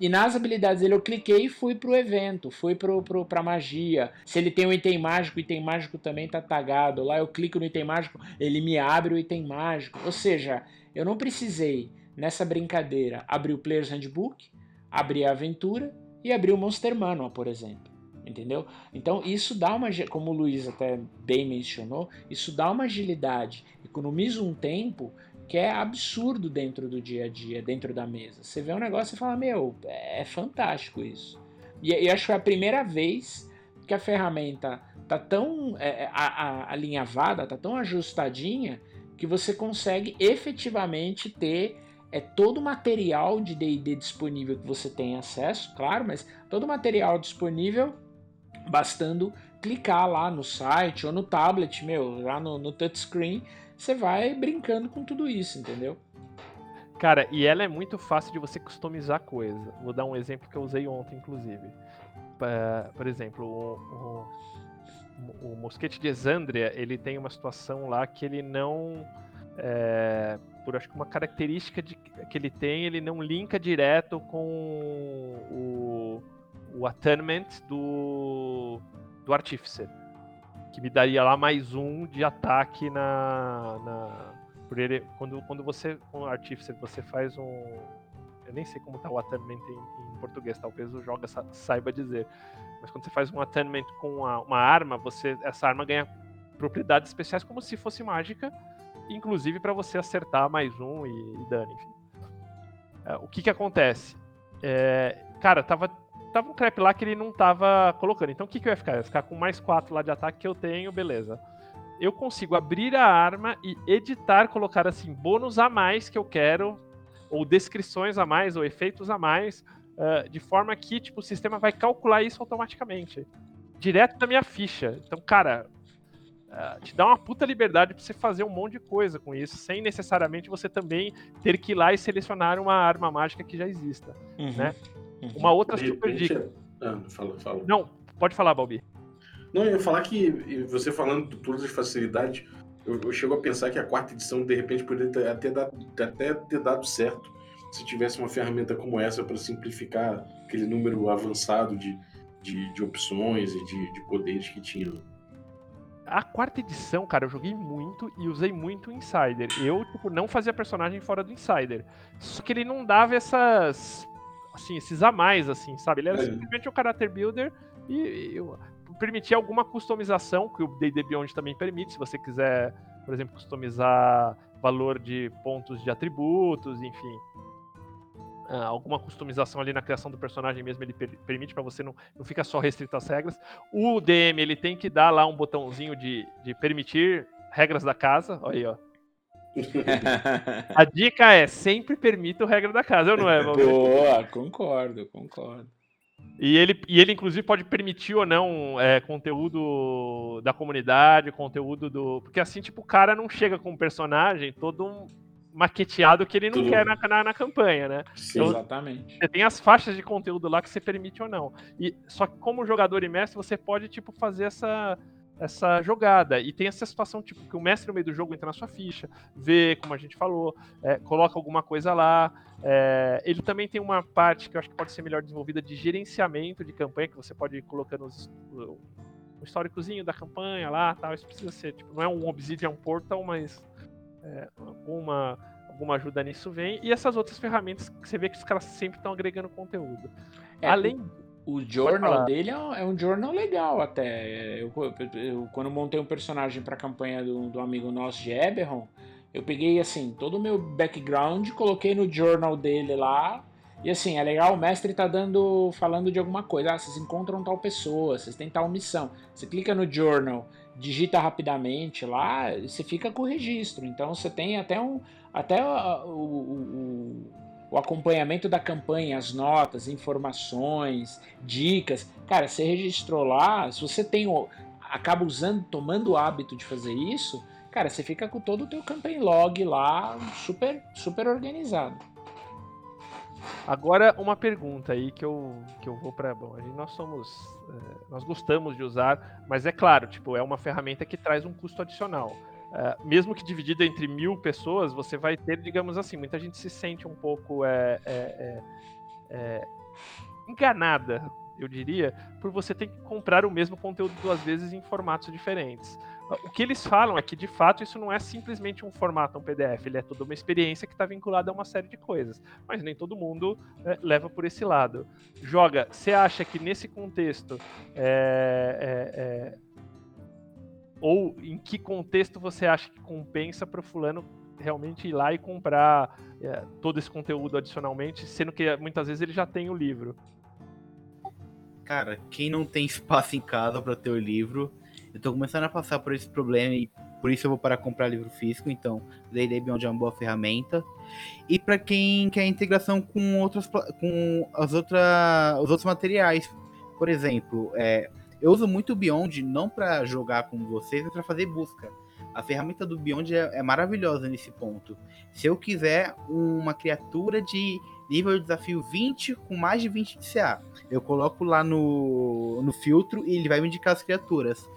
E nas habilidades dele eu cliquei e fui pro evento, fui pro, pro, pra magia. Se ele tem um item mágico, o item mágico também tá tagado. Lá eu clico no item mágico, ele me abre o item mágico. Ou seja, eu não precisei, nessa brincadeira, abrir o Player's Handbook, abrir a aventura e abrir o Monster Manual, por exemplo. Entendeu? Então isso dá uma, como o Luiz até bem mencionou, isso dá uma agilidade, economiza um tempo que é absurdo dentro do dia a dia, dentro da mesa. Você vê um negócio e fala, meu, é fantástico isso. E, acho que é a primeira vez que a ferramenta tá tão é, é, a, a, alinhavada, tá tão ajustadinha, que você consegue efetivamente ter é todo o material de D&D disponível que você tem acesso, claro, mas todo o material disponível bastando clicar lá no site ou no tablet, meu, lá no, no touchscreen, você vai brincando com tudo isso, entendeu? Cara, e ela é muito fácil de você customizar coisa. Vou dar um exemplo que eu usei ontem, inclusive. Por exemplo, o, o, o Mosquete de Exandria, ele tem uma situação lá que ele não... É, por acho que uma característica de, que ele tem, ele não linka direto com o, o attunement do, do Artificer que me daria lá mais um de ataque na. na ele, quando, quando você, com o Artificer, você faz um. Eu nem sei como tá o attunement em, em português, talvez o joga saiba dizer. Mas quando você faz um attunement com uma, uma arma, você essa arma ganha propriedades especiais como se fosse mágica, inclusive para você acertar mais um e, e dano, enfim. É, o que que acontece? É, cara, tava tava um crap lá que ele não tava colocando. Então o que, que eu ia ficar? Eu ia ficar com mais 4 lá de ataque que eu tenho, beleza. Eu consigo abrir a arma e editar, colocar assim, bônus a mais que eu quero, ou descrições a mais, ou efeitos a mais, uh, de forma que tipo, o sistema vai calcular isso automaticamente. Direto da minha ficha. Então, cara, Uh, te dá uma puta liberdade pra você fazer um monte de coisa com isso, sem necessariamente você também ter que ir lá e selecionar uma arma mágica que já exista, uhum. né? Uhum. Uma outra de super repente, dica. É- ah, fala, fala. Não, pode falar, Balbi. Não, eu ia falar que você falando de todas as facilidades, eu, eu chego a pensar que a quarta edição, de repente, poderia ter, até, dado, até ter dado certo se tivesse uma ferramenta como essa para simplificar aquele número avançado de, de, de opções e de, de poderes que tinham. A quarta edição, cara, eu joguei muito e usei muito o Insider. Eu, tipo, não fazia personagem fora do Insider. Só que ele não dava essas assim, esses a mais, assim, sabe? Ele era é. simplesmente um character builder e, e permitia alguma customização, que o D&D Beyond também permite, se você quiser, por exemplo, customizar valor de pontos de atributos, enfim. Uh, alguma customização ali na criação do personagem mesmo ele per permite para você não, não fica só restrito às regras. O DM ele tem que dar lá um botãozinho de, de permitir regras da casa, olha aí, ó. A dica é sempre permita o regra da casa, não é, Boa, concordo, concordo. E ele, e ele, inclusive, pode permitir ou não é, conteúdo da comunidade, conteúdo do. Porque assim, tipo, o cara não chega com um personagem todo um maqueteado que ele não Tudo. quer na, na, na, campanha, né? Sim, então, exatamente. Você tem as faixas de conteúdo lá que você permite ou não. E só que como jogador e mestre, você pode, tipo, fazer essa essa jogada. E tem essa situação, tipo, que o mestre no meio do jogo entra na sua ficha, vê, como a gente falou, é, coloca alguma coisa lá. É, ele também tem uma parte que eu acho que pode ser melhor desenvolvida de gerenciamento de campanha, que você pode ir colocando os, o, o históricozinho da campanha lá, tal. Isso precisa ser, tipo, não é um Obsidian Portal, mas é, alguma, alguma ajuda nisso vem. E essas outras ferramentas que você vê que os caras sempre estão agregando conteúdo. É, Além o journal dele é, é um journal legal até. Eu, eu, eu quando montei um personagem para a campanha do, do amigo nosso de Eberron, eu peguei assim todo o meu background, coloquei no journal dele lá. E assim, é legal, o mestre tá dando, falando de alguma coisa. Ah, vocês encontram tal pessoa, vocês têm tal missão. Você clica no journal, digita rapidamente lá, você fica com o registro. Então você tem até um. Até o, o, o acompanhamento da campanha, as notas, informações, dicas. Cara, você registrou lá, se você tem o, acaba usando, tomando o hábito de fazer isso, cara, você fica com todo o teu campaign log lá super super organizado. Agora uma pergunta aí que eu que eu vou para bom, nós somos é, nós gostamos de usar, mas é claro, tipo, é uma ferramenta que traz um custo adicional. Uh, mesmo que dividido entre mil pessoas, você vai ter, digamos assim, muita gente se sente um pouco é, é, é, é enganada, eu diria, por você ter que comprar o mesmo conteúdo duas vezes em formatos diferentes. O que eles falam é que, de fato, isso não é simplesmente um formato, um PDF, ele é toda uma experiência que está vinculada a uma série de coisas. Mas nem todo mundo é, leva por esse lado. Joga, você acha que nesse contexto. É ou em que contexto você acha que compensa para o fulano realmente ir lá e comprar é, todo esse conteúdo adicionalmente, sendo que muitas vezes ele já tem o livro? Cara, quem não tem espaço em casa para ter o livro eu tô começando a passar por esse problema e por isso eu vou parar comprar livro físico, então D&D Beyond é uma boa ferramenta. E para quem quer integração com outros com as outra, os outros materiais, por exemplo, é, eu uso muito o Beyond não para jogar com vocês, mas para fazer busca. A ferramenta do Beyond é, é, maravilhosa nesse ponto. Se eu quiser uma criatura de nível de desafio 20 com mais de 20 de CA, eu coloco lá no, no filtro e ele vai me indicar as criaturas.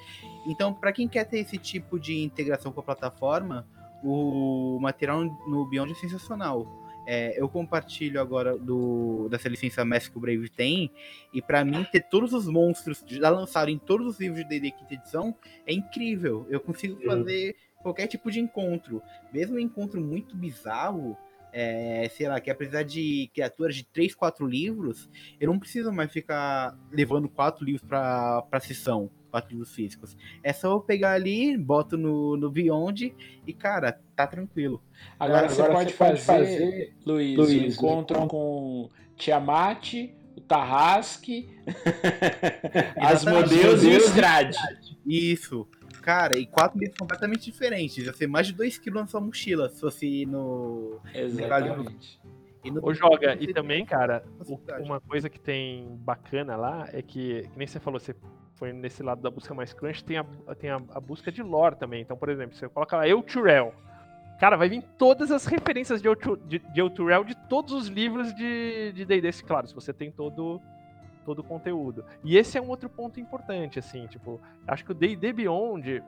Então, para quem quer ter esse tipo de integração com a plataforma, o material no Beyond é sensacional. É, eu compartilho agora do, dessa licença Mask que o Brave tem, e para mim ter todos os monstros já lançados em todos os livros de D&D quinta edição é incrível. Eu consigo fazer qualquer tipo de encontro, mesmo um encontro muito bizarro, é, sei lá, que apesar de criaturas de 3, 4 livros, eu não preciso mais ficar levando quatro livros para pra sessão quatro livros físicos. É só eu pegar ali, boto no, no Beyond e, cara, tá tranquilo. Agora, você, pode, você fazer, fazer, Luiz, Luiz encontro com Tiamat, o Tarrasque, as modelos e o Strade. Isso. Cara, e quatro livros completamente diferentes. Ia ser mais de 2 kg na sua mochila se fosse no. Exatamente. No... Ou joga, e também, cara, uma coisa que tem bacana lá é que, que nem você falou, você foi nesse lado da busca mais crunch, tem a, tem a, a busca de lore também. Então, por exemplo, você coloca lá Euturel. Cara, vai vir todas as referências de, de, de Euturel de todos os livros de D&D, claro, se você tem todo todo o conteúdo. E esse é um outro ponto importante, assim, tipo, acho que o D&D Beyond,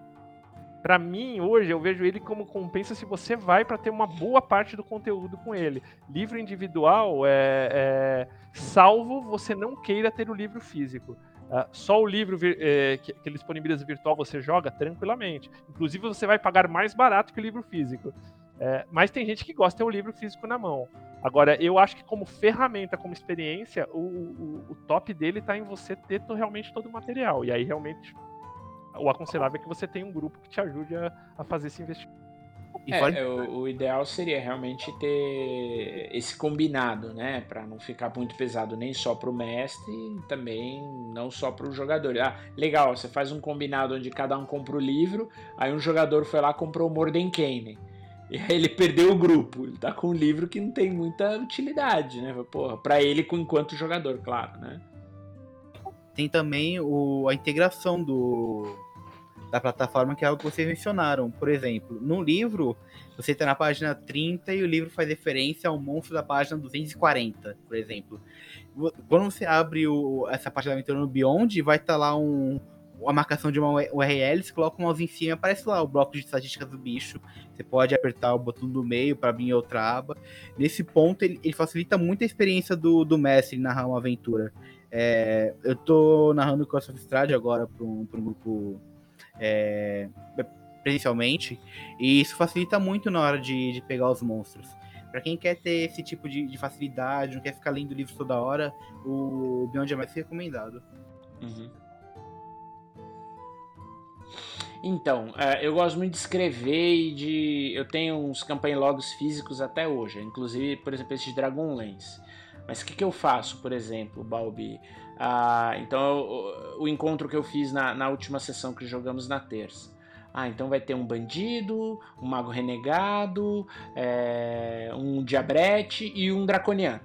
para mim, hoje, eu vejo ele como compensa se você vai para ter uma boa parte do conteúdo com ele. Livro individual é, é salvo você não queira ter o livro físico. Uh, só o livro é, que, que ele disponibiliza virtual você joga tranquilamente. Inclusive, você vai pagar mais barato que o livro físico. É, mas tem gente que gosta de ter o livro físico na mão. Agora, eu acho que como ferramenta, como experiência, o, o, o top dele está em você ter realmente todo o material. E aí, realmente, o aconselhável é que você tenha um grupo que te ajude a, a fazer esse investimento. É, pode... É, o, o, ideal seria realmente ter esse combinado, né? Para não ficar muito pesado nem só para o mestre, também não só para o jogador. Ah, legal, você faz um combinado onde cada um compra o livro, aí um jogador foi lá e comprou o Mordenkainen. E aí ele perdeu o grupo. Ele tá com um livro que não tem muita utilidade, né? Porra, pra ele enquanto jogador, claro, né? Tem também o, a integração do, da plataforma, que é algo que vocês mencionaram. Por exemplo, no livro, você está na página 30 e o livro faz referência ao monstro da página 240, por exemplo. Quando você abre o, essa página da aventura no Beyond, vai estar tá lá um, a marcação de uma URL, você coloca um mouse em cima, aparece lá o bloco de estatísticas do bicho. Você pode apertar o botão do meio para abrir outra aba. Nesse ponto, ele, ele, facilita muito a experiência do, do mestre narrar uma aventura. É, eu tô narrando Cross of Strade agora para um, um grupo é, presencialmente, e isso facilita muito na hora de, de pegar os monstros. Para quem quer ter esse tipo de, de, facilidade, não quer ficar lendo livros toda hora, o Beyond é mais recomendado. Uhum. Então, é, eu gosto muito de escrever e de. Eu tenho uns campaign logs físicos até hoje, inclusive, por exemplo, esse de Dragonlance. Mas o que, que eu faço, por exemplo, Balbi? Ah, então, o, o, encontro que eu fiz na, na última sessão que jogamos na terça. Ah, então vai ter um bandido, um mago renegado, é, um diabrete e um draconiano.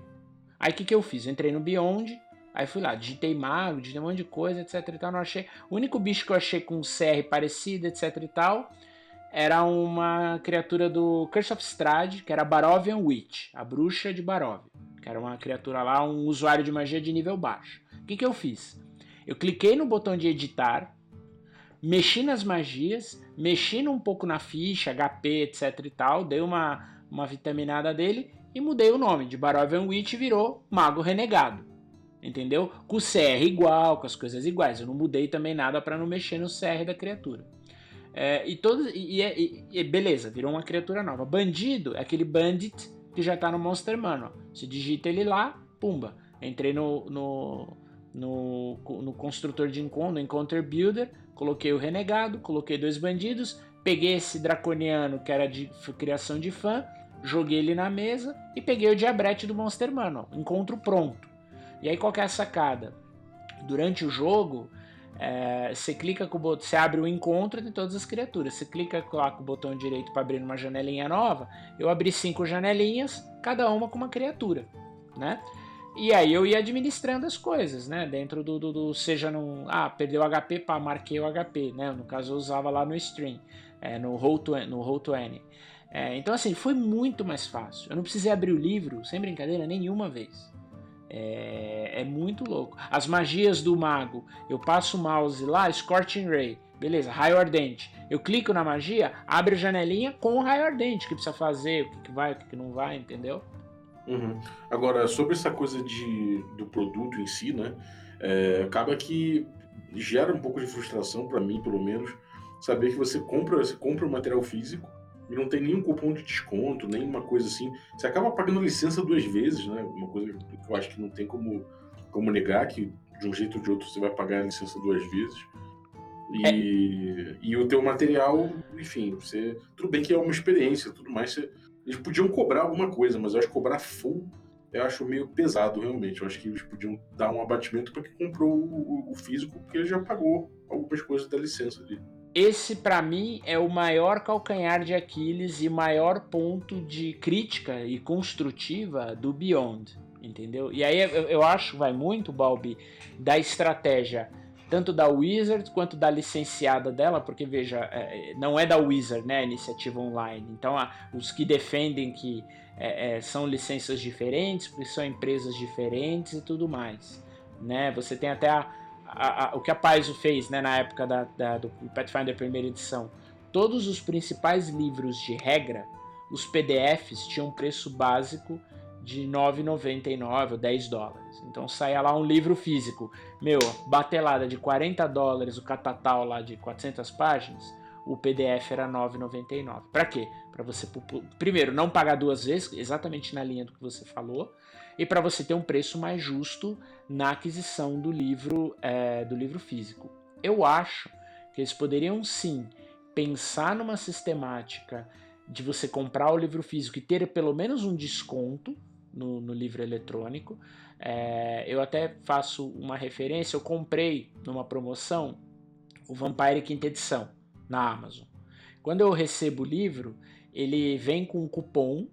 Aí o que, que eu fiz? Eu entrei no Beyond, aí fui lá, digitei mago, digitei um monte de coisa, etc e tal, não achei. O único bicho que eu achei com CR parecido, etc e tal, era uma criatura do Curse of Strahd, que era Barovian Witch, a bruxa de Barovia, que era uma criatura lá, um usuário de magia de nível baixo que, que eu fiz? Eu cliquei no botão de editar, mexi nas magias, mexi um pouco na ficha, HP, etc e tal, dei uma, uma vitaminada dele e mudei o nome. De Barovian Witch virou Mago Renegado. Entendeu? Com o CR igual, com as coisas iguais. Eu não mudei também nada para não mexer no CR da criatura. É, e, todos, e, e, e, beleza, virou uma criatura nova. Bandido é aquele bandit que já tá no Monster Manual. Você digita ele lá, pumba. Entrei no, no, no, no construtor de encontro, no Encounter Builder, coloquei o renegado, coloquei dois bandidos, peguei esse draconiano que era de criação de fã, joguei ele na mesa e peguei o diabrete do Monster Manual. Encontro pronto. E aí qual é a sacada? Durante o jogo, é, você clica com o botão, você abre o encontro de todas as criaturas. Você clica lá com o botão direito para abrir uma janelinha nova. Eu abri cinco janelinhas, cada uma com uma criatura, né? E aí eu ia administrando as coisas, né? Dentro do, do, do seja num. Ah, perdeu o HP, pá, marquei o HP, né? No caso eu usava lá no stream, é, no Roll20. No Roll 20. É, então, assim, foi muito mais fácil. Eu não precisei abrir o livro, sem brincadeira, nenhuma vez. É, é, muito louco. As magias do mago, eu passo o mouse lá, Scorching Ray, beleza, raio ardente. Eu clico na magia, abre a janelinha com o raio ardente, que precisa fazer, o que, que vai, o que, que não vai, entendeu? Uhum. Agora, sobre essa coisa de, do produto em si, né? É, acaba que gera um pouco de frustração para mim, pelo menos, saber que você compra, você compra o material físico e não tem nenhum cupom de desconto, nenhuma coisa assim. Você acaba pagando licença duas vezes, né? Uma coisa que eu acho que não tem como, como negar que de um jeito ou de outro você vai pagar a licença duas vezes. E, é. e o teu material, enfim, você. Tudo bem que é uma experiência, tudo mais. Você, eles podiam cobrar alguma coisa, mas eu acho que cobrar full eu acho meio pesado, realmente. Eu acho que eles podiam dar um abatimento para quem comprou o, o, físico, porque ele já pagou algumas coisas da licença dele. Esse, para mim, é o maior calcanhar de Aquiles e maior ponto de crítica e construtiva do Beyond, entendeu? E aí eu, eu acho, vai muito, Balbi, da estratégia tanto da Wizard quanto da licenciada dela, porque veja, é, não é da Wizard, né, a iniciativa online. Então, os que defendem que é, é, são licenças diferentes, porque são empresas diferentes e tudo mais, né? Você tem até a, a, a, o que a Paizo fez, né, na época da, da, do Pathfinder primeira edição. Todos os principais livros de regra, os PDFs tinham preço básico de 9,99 ou 10 dólares. Então saia lá um livro físico, meu, batelada de 40 dólares, o catatal lá de 400 páginas, o PDF era 9,99. Para quê? Para você primeiro não pagar duas vezes, exatamente na linha do que você falou, e para você ter um preço mais justo na aquisição do livro é, do livro físico. Eu acho que eles poderiam sim pensar numa sistemática de você comprar o livro físico e ter pelo menos um desconto no, no livro eletrônico. É, eu até faço uma referência, eu comprei numa promoção o Vampire Quinta Edição na Amazon. Quando eu recebo o livro, ele vem com um cupom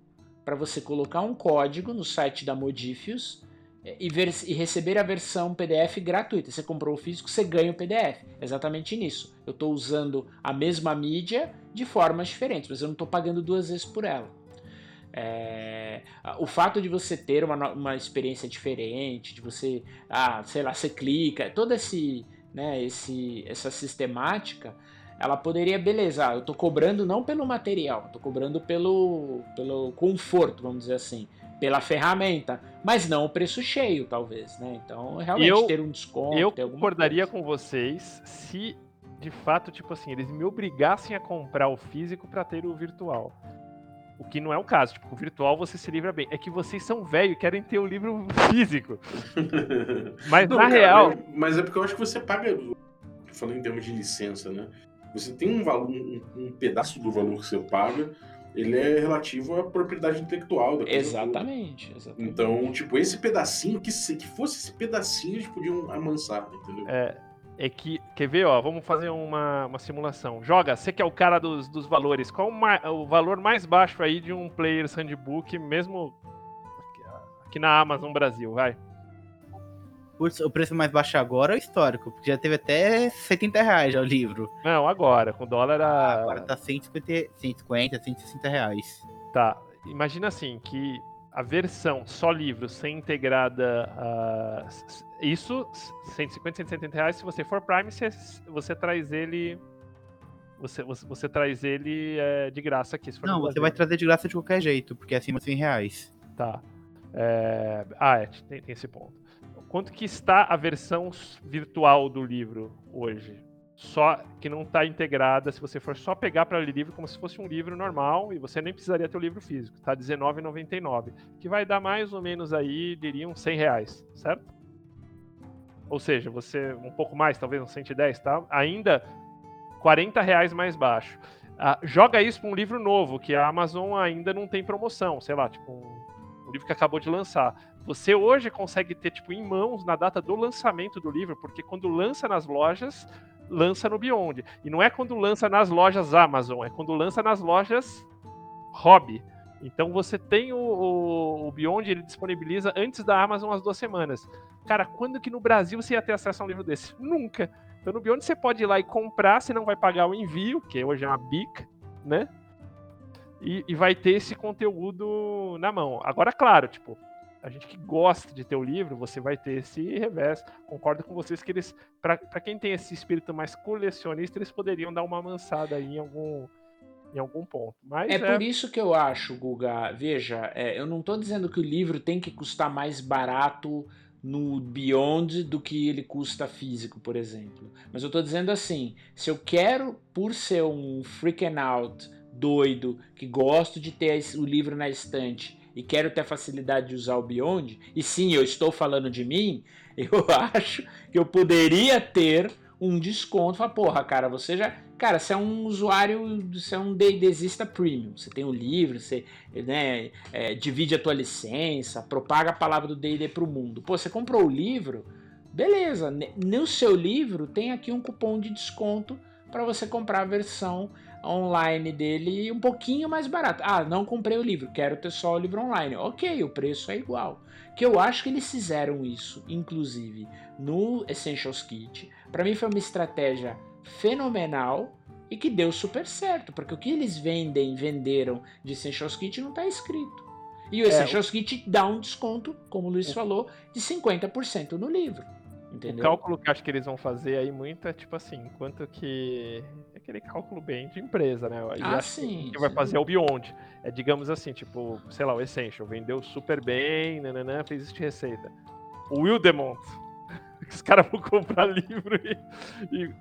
para você colocar um código no site da Modifius é, e, ver, e, receber a versão PDF gratuita. Você comprou o físico, você ganha o PDF. Exatamente nisso. Eu estou usando a mesma mídia de formas diferentes, mas eu não estou pagando duas vezes por ela. É, o fato de você ter uma, uma experiência diferente, de você, ah, sei lá, você clica, toda esse, né, esse, essa sistemática, ela poderia, beleza, eu estou cobrando não pelo material, estou cobrando pelo, pelo conforto, vamos dizer assim, pela ferramenta, mas não o preço cheio, talvez, né? Então, realmente eu, ter um desconto. Eu concordaria coisa. com vocês se, de fato, tipo assim, eles me obrigassem a comprar o físico para ter o virtual. O que não é o caso. Tipo, o virtual você se livra bem. É que vocês são velhos e querem ter o livro físico. mas não, na cara, real. Mas, mas, é porque eu acho que você paga. Falando em termos de licença, né? Você tem um valor, um, um pedaço do valor que você paga ele é relativo à propriedade intelectual da exatamente, exatamente, Então, tipo, esse pedacinho, que, se, que fosse esse pedacinho, eles podiam amansar, entendeu? É, é que, quer ver, ó, vamos fazer uma, uma simulação. Joga, você que é o cara dos, dos valores, qual o, o valor mais baixo aí de um Player's Handbook, mesmo aqui na Amazon Brasil, vai? O preço mais baixo agora é o histórico, porque já teve até 70 reais já o livro. Não, agora, com o dólar a... Agora tá 150, 150 160 reais. Tá, imagina assim, que a versão só livro sem integrada. Uh, isso, 150, 170 reais. Se você for Prime, você, você traz ele. Você, você, você traz ele é, de graça aqui. Não, você vai trazer de graça de qualquer jeito, porque é acima de 100 reais. Tá. É... Ah, é, tem, tem esse ponto. Quanto que está a versão virtual do livro hoje? Só que não está integrada. Se você for só pegar para ler livro como se fosse um livro normal e você nem precisaria ter o livro físico, tá R$19,99, que vai dar mais ou menos aí, diriam 100 reais, certo? Ou seja, você um pouco mais, talvez uns 110, tá? Ainda 40 reais mais baixo. Ah, joga isso para um livro novo que a Amazon ainda não tem promoção, sei lá, tipo um, um livro que acabou de lançar. Você hoje consegue ter tipo em mãos na data do lançamento do livro, porque quando lança nas lojas lança no Beyond. E não é quando lança nas lojas Amazon, é quando lança nas lojas Hobby. Então você tem o, o, o, Beyond, ele disponibiliza antes da Amazon as duas semanas. Cara, quando que no Brasil você ia ter acesso a um livro desse? Nunca. Então no Beyond você pode ir lá e comprar, você não vai pagar o envio, que hoje é uma BIC, né? E, e vai ter esse conteúdo na mão. Agora, claro, tipo, a gente que gosta de ter o livro, você vai ter esse revés. Concordo com vocês que eles, para quem tem esse espírito mais colecionista, eles poderiam dar uma amansada aí em algum, em algum ponto. Mas é, é, por isso que eu acho, Guga, veja, é, eu não estou dizendo que o livro tem que custar mais barato no Beyond do que ele custa físico, por exemplo. Mas eu estou dizendo assim, se eu quero, por ser um freaking out doido, que gosto de ter o livro na estante, e quero ter facilidade de usar o Beyond, e sim, eu estou falando de mim, eu acho que eu poderia ter um desconto. Fala, porra, cara, você já. Cara, você é um usuário, você é um desista premium. Você tem o um livro, você né, é, divide a tua licença, propaga a palavra do DD o mundo. Pô, você comprou o livro, beleza. No seu livro tem aqui um cupom de desconto para você comprar a versão online dele um pouquinho mais barato. Ah, não comprei o livro, quero ter só o livro online. Ok, o preço é igual. Que eu acho que eles fizeram isso, inclusive, no Essentials Kit. Para mim foi uma estratégia fenomenal e que deu super certo, porque o que eles vendem, venderam de Essentials Kit não está escrito. E o é, Essentials Kit dá um desconto, como o Luiz falou, de 50% no livro. Entendeu? O cálculo que acho que eles vão fazer aí muito é tipo assim, enquanto que é aquele cálculo bem de empresa, né? E ah, sim. Que vai fazer é o Beyond. É, digamos assim, tipo, sei lá, o Essential vendeu super bem, nananã, fez isso de receita. O Wildemont, os caras vão comprar livro e, e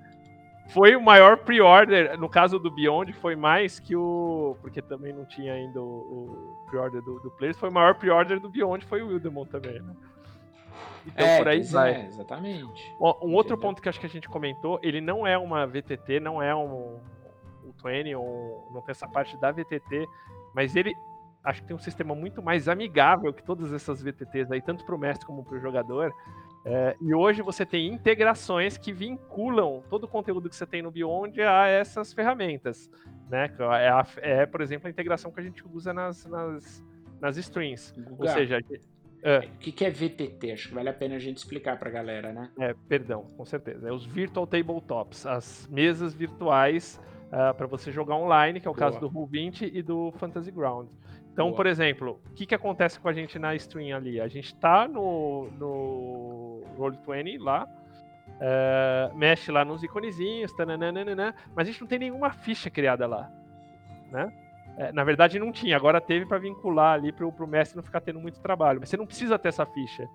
foi o maior pre-order, no caso do Beyond, foi mais que o. Porque também não tinha ainda o, o pre-order do, do Players, foi o maior pre-order do Beyond, foi o Wildemont também, né? Então é, por aí vai. É, exatamente. Um, um outro ponto que acho que a gente comentou, ele não é uma VTT, não é um, um 20, ou não tem essa parte da VTT, mas ele acho que tem um sistema muito mais amigável que todas essas VTTs aí, tanto para o mestre como para o jogador. É, e hoje você tem integrações que vinculam todo o conteúdo que você tem no Beyond a essas ferramentas. Né? É, a, é por exemplo, a integração que a gente usa nas, nas, nas strings. Ou seja, é. O que, que é VTT? Acho que vale a pena a gente explicar para a galera, né? É, perdão, com certeza. É os Virtual Tabletops, as mesas virtuais uh, ah, para você jogar online, que é o Boa. caso do Roll20 e do Fantasy Ground. Então, Boa. por exemplo, o que, que acontece com a gente na stream ali? A gente está no, no Roll20 lá, uh, mexe lá nos iconezinhos, tananana, mas a gente não tem nenhuma ficha criada lá, né? É, na verdade não tinha, agora teve para vincular ali para o mestre não ficar tendo muito trabalho. Mas você não precisa ter essa ficha.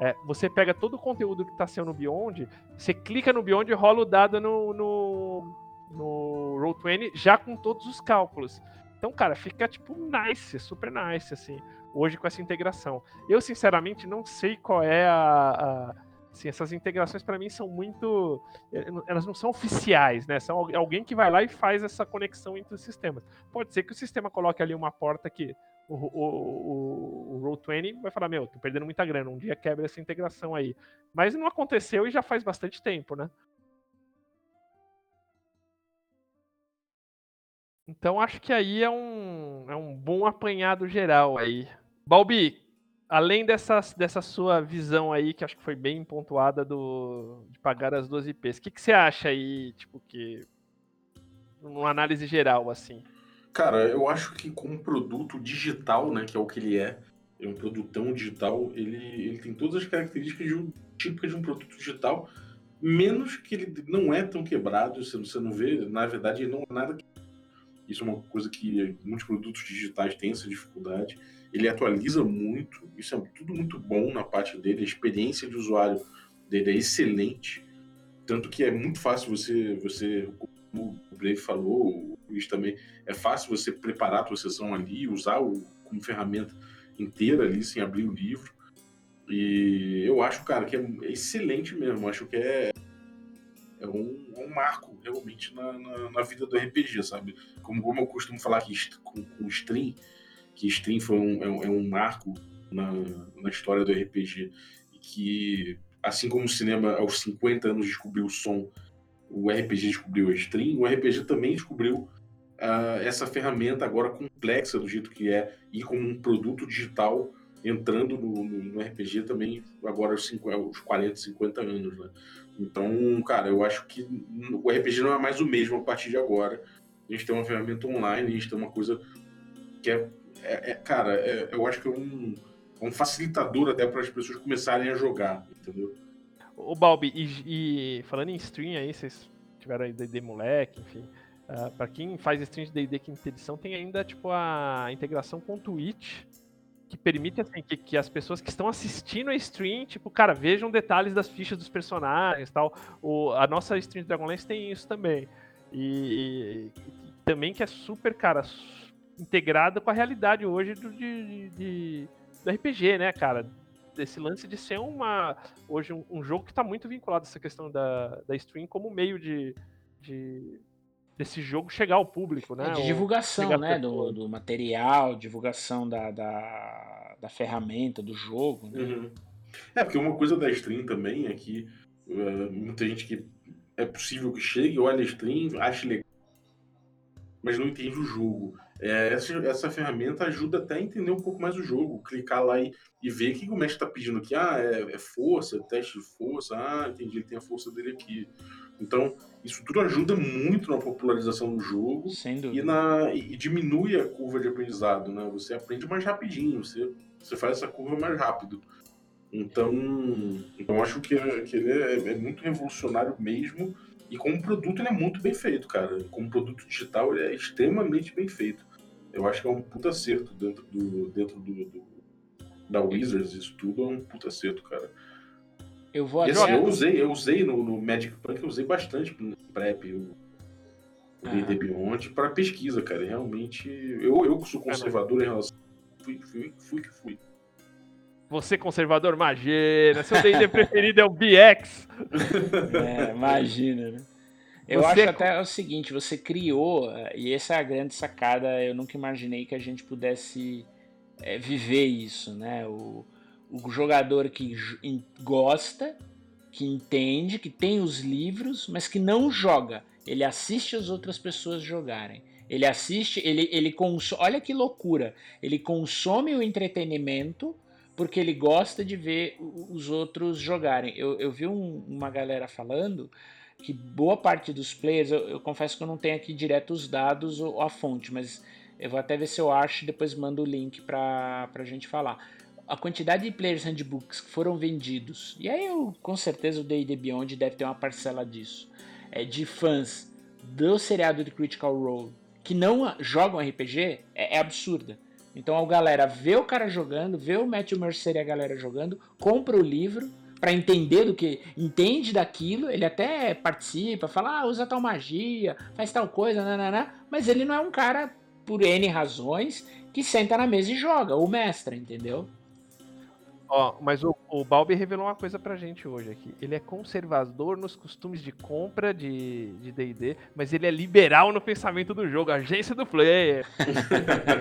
É, você pega todo o conteúdo que está sendo no Beyond, você clica no Beyond e rola o dado no, no, no Roll20 já com todos os cálculos. Então, cara, fica tipo nice, super nice, assim, hoje com essa integração. Eu, sinceramente, não sei qual é a, a Assim, essas integrações para mim são muito. Eh, elas não são oficiais, né? São alguém que vai lá e faz essa conexão entre os sistemas. Pode ser que o sistema coloque ali uma porta que o, o, o, o Roll20 vai falar: Meu, tô perdendo muita grana, um dia quebra essa integração aí. Mas não aconteceu e já faz bastante tempo, né? Então acho que aí é um, é um bom apanhado geral aí. Balbi, além dessa, dessa sua visão aí, que acho que foi bem pontuada do, de pagar as duas IPs, o que, que você acha aí, tipo, que. Numa análise geral, assim? Cara, eu acho que com um produto digital, né, que é o que ele é, é um produtão digital, ele, ele tem todas as características de um típicas de um produto digital, menos que ele não é tão quebrado, você, você não vê, na verdade, ele não é nada. Isso é uma coisa que muitos produtos digitais têm essa dificuldade. Ele atualiza muito, isso é tudo muito bom na parte dele, a experiência de usuário dele é excelente, tanto que é muito fácil você, você como o Brave falou, o Luiz também, é fácil você preparar a tua sessão ali, usar o, como ferramenta inteira ali, sem abrir o livro. E eu acho, cara, que é excelente mesmo. Acho que é, é um, é um marco realmente na, na, na, vida do RPG, sabe? Como, como eu costumo falar aqui com, com stream, que stream foi um, é, um, é um marco na, na história do RPG. E que, assim como o cinema aos 50 anos descobriu o som, o RPG descobriu a stream, o RPG também descobriu uh, essa ferramenta agora complexa do jeito que é e com um produto digital entrando no, no, no RPG também agora aos, 50, aos 40, 50 anos, né? Então, cara, eu acho que o RPG não é mais o mesmo a partir de agora. A gente tem uma ferramenta online, a gente tem uma coisa que é, é, é cara, é, eu acho que é um, um facilitador até para as pessoas começarem a jogar, entendeu? O Balbi, e, e, falando em stream aí, vocês tiveram aí D&D moleque, enfim, uh, para quem faz stream de D&D quinta edição, tem ainda tipo a integração com o Twitch, que permite assim, que, que, as pessoas que estão assistindo a stream, tipo, cara, vejam detalhes das fichas dos personagens tal. O, a nossa stream de Dragonlance tem isso também. E, e, e, também que é super, cara, integrada com a realidade hoje do, de, de, do RPG, né, cara? Desse lance de ser uma. Hoje, um, um jogo que está muito vinculado a essa questão da, da stream como meio de, de desse jogo chegar ao público, né? É de divulgação, né? Do, do, material, divulgação da, da, da, ferramenta, do jogo. Né? Uhum. É, porque uma coisa da stream também é que uh, muita gente que é possível que chegue, olha a stream, ache legal, mas não entende o jogo. É, essa, essa ferramenta ajuda até a entender um pouco mais o jogo, clicar lá e, e ver o que o mestre está pedindo aqui. Ah, é, é força, teste de força. Ah, entendi, ele tem a força dele aqui. Então, isso tudo ajuda muito na popularização do jogo e, na, e diminui a curva de aprendizado, né? Você aprende mais rapidinho, você, você faz essa curva mais rápido. Então, então acho que, que ele é, é, muito revolucionário mesmo. E como produto ele é muito bem feito, cara. Como produto digital ele é extremamente bem feito. Eu acho que é um puta acerto dentro do, dentro do, do da Wizards, isso tudo é um puta acerto, cara. Eu vou assim, eu usei, eu usei no, no Magic Punk, eu usei bastante no Prep, o D&D Beyond, para pesquisa, cara. Realmente, eu, eu que sou conservador em relação... Fui, fui, fui que fui. Você conservador, imagina. Seu D&D preferido é o BX. É, imagina, né? Eu você... acho até o seguinte, você criou, e essa é a grande sacada, eu nunca imaginei que a gente pudesse é, viver isso, né? O, o jogador que gosta, que entende, que tem os livros, mas que não joga. Ele assiste as outras pessoas jogarem. Ele assiste, ele, ele consome. Olha que loucura! Ele consome o entretenimento porque ele gosta de ver os outros jogarem. Eu, eu vi um, uma galera falando que boa parte dos players, eu, eu, confesso que eu não tenho aqui direto os dados ou a fonte, mas eu vou até ver se eu acho e depois mando o link para a gente falar a quantidade de players handbooks que foram vendidos, e aí eu, com certeza o D&D Beyond deve ter uma parcela disso, é de fãs do seriado de Critical Role que não jogam RPG, é, é absurda. Então a galera vê o cara jogando, vê o Matthew Mercer e a galera jogando, compra o livro para entender do que entende daquilo, ele até participa, fala, ah, usa tal magia, faz tal coisa, nananá, mas ele não é um cara por N razões que senta na mesa e joga, o mestre, entendeu? Ó, mas o, o Balbi revelou uma coisa pra gente hoje aqui. Ele é conservador nos costumes de compra de D&D, mas ele é liberal no pensamento do jogo, agência do player.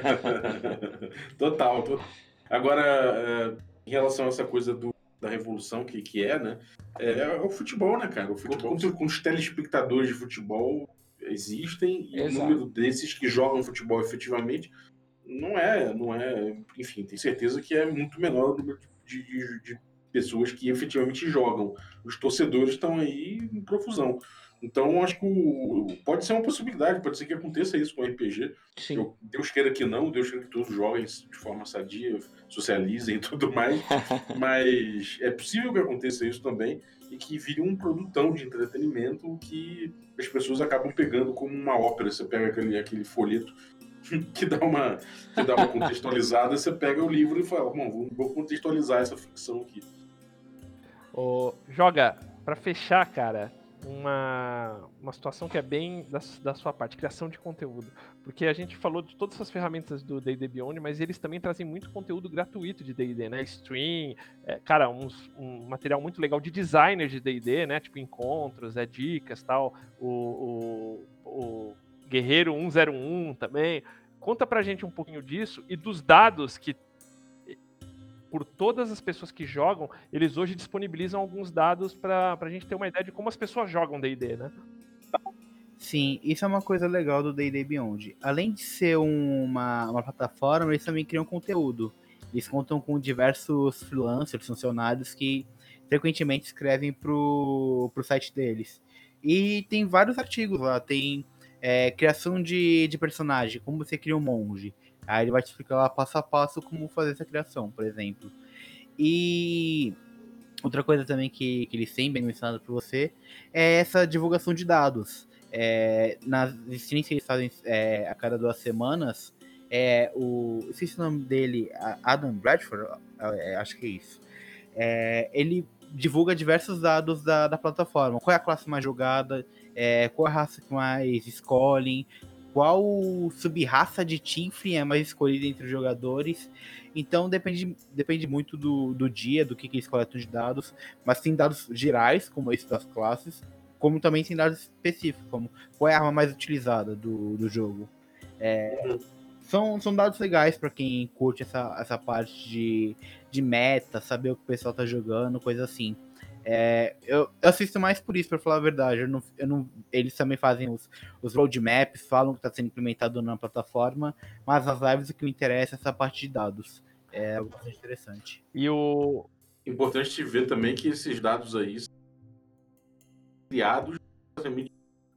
total, total. Agora, é, em relação a essa coisa do, da revolução que, que é, né? É, é o futebol, né, cara? O futebol, com, com os telespectadores de futebol existem e Exato. o número desses que jogam futebol efetivamente não é, não é, enfim, tem certeza que é muito menor o número de, de, de pessoas que efetivamente jogam. Os torcedores estão aí em profusão. Então, acho que o, pode ser uma possibilidade, pode ser que aconteça isso com o RPG. Sim. Eu, Deus queira que não, Deus queira que todos joguem de forma sadia, socializem e tudo mais. mas é possível que aconteça isso também e que vire um produtão de entretenimento que as pessoas acabam pegando como uma ópera. Você pega aquele, aquele folheto que dá uma, que dá uma contextualizada, você pega o livro e fala, bom, vou contextualizar essa ficção aqui. Oh, joga, para fechar, cara, uma, uma situação que é bem da, da, sua parte, criação de conteúdo. Porque a gente falou de todas essas ferramentas do D&D Beyond, mas eles também trazem muito conteúdo gratuito de D&D, né? Stream, é, cara, uns, um material muito legal de designers de D&D, né? Tipo encontros, é, dicas, tal. O, o, o Guerreiro 101 também. Conta pra gente um pouquinho disso e dos dados que por todas as pessoas que jogam, eles hoje disponibilizam alguns dados para a gente ter uma ideia de como as pessoas jogam D&D, né? Sim, isso é uma coisa legal do D&D Beyond. Além de ser uma, uma plataforma, eles também criam conteúdo. Eles contam com diversos freelancers, funcionários que frequentemente escrevem pro, pro site deles. E tem vários artigos lá, tem é, criação de, de personagem, como você cria um monge, Aí ele vai te explicar lá passo a passo como fazer essa criação, por exemplo. E outra coisa também que, que eles têm bem mencionado para você é essa divulgação de dados. É, nas streams que eles fazem é, a cada duas semanas, é, o. Esqueci o nome dele, Adam Bradford, é, acho que é isso. É, ele divulga diversos dados da, da plataforma. Qual é a classe mais jogada, é, qual é a raça que mais escolhem, qual sub-raça de Tiflin é mais escolhida entre os jogadores. Então depende, depende muito do, do dia, do que, que eles coletam de dados. Mas tem dados gerais, como esse das classes, como também tem dados específicos, como qual é a arma mais utilizada do, do jogo. É, são, são dados legais para quem curte essa, essa parte de, de meta, saber o que o pessoal tá jogando, coisa assim. É, eu, eu, assisto mais por isso, para falar a verdade. Eu não, eu não, eles também fazem os, os roadmaps, falam que está sendo implementado na plataforma, mas as lives o que me interessa é essa parte de dados. É bastante interessante. E o. Importante te ver também que esses dados aí são criados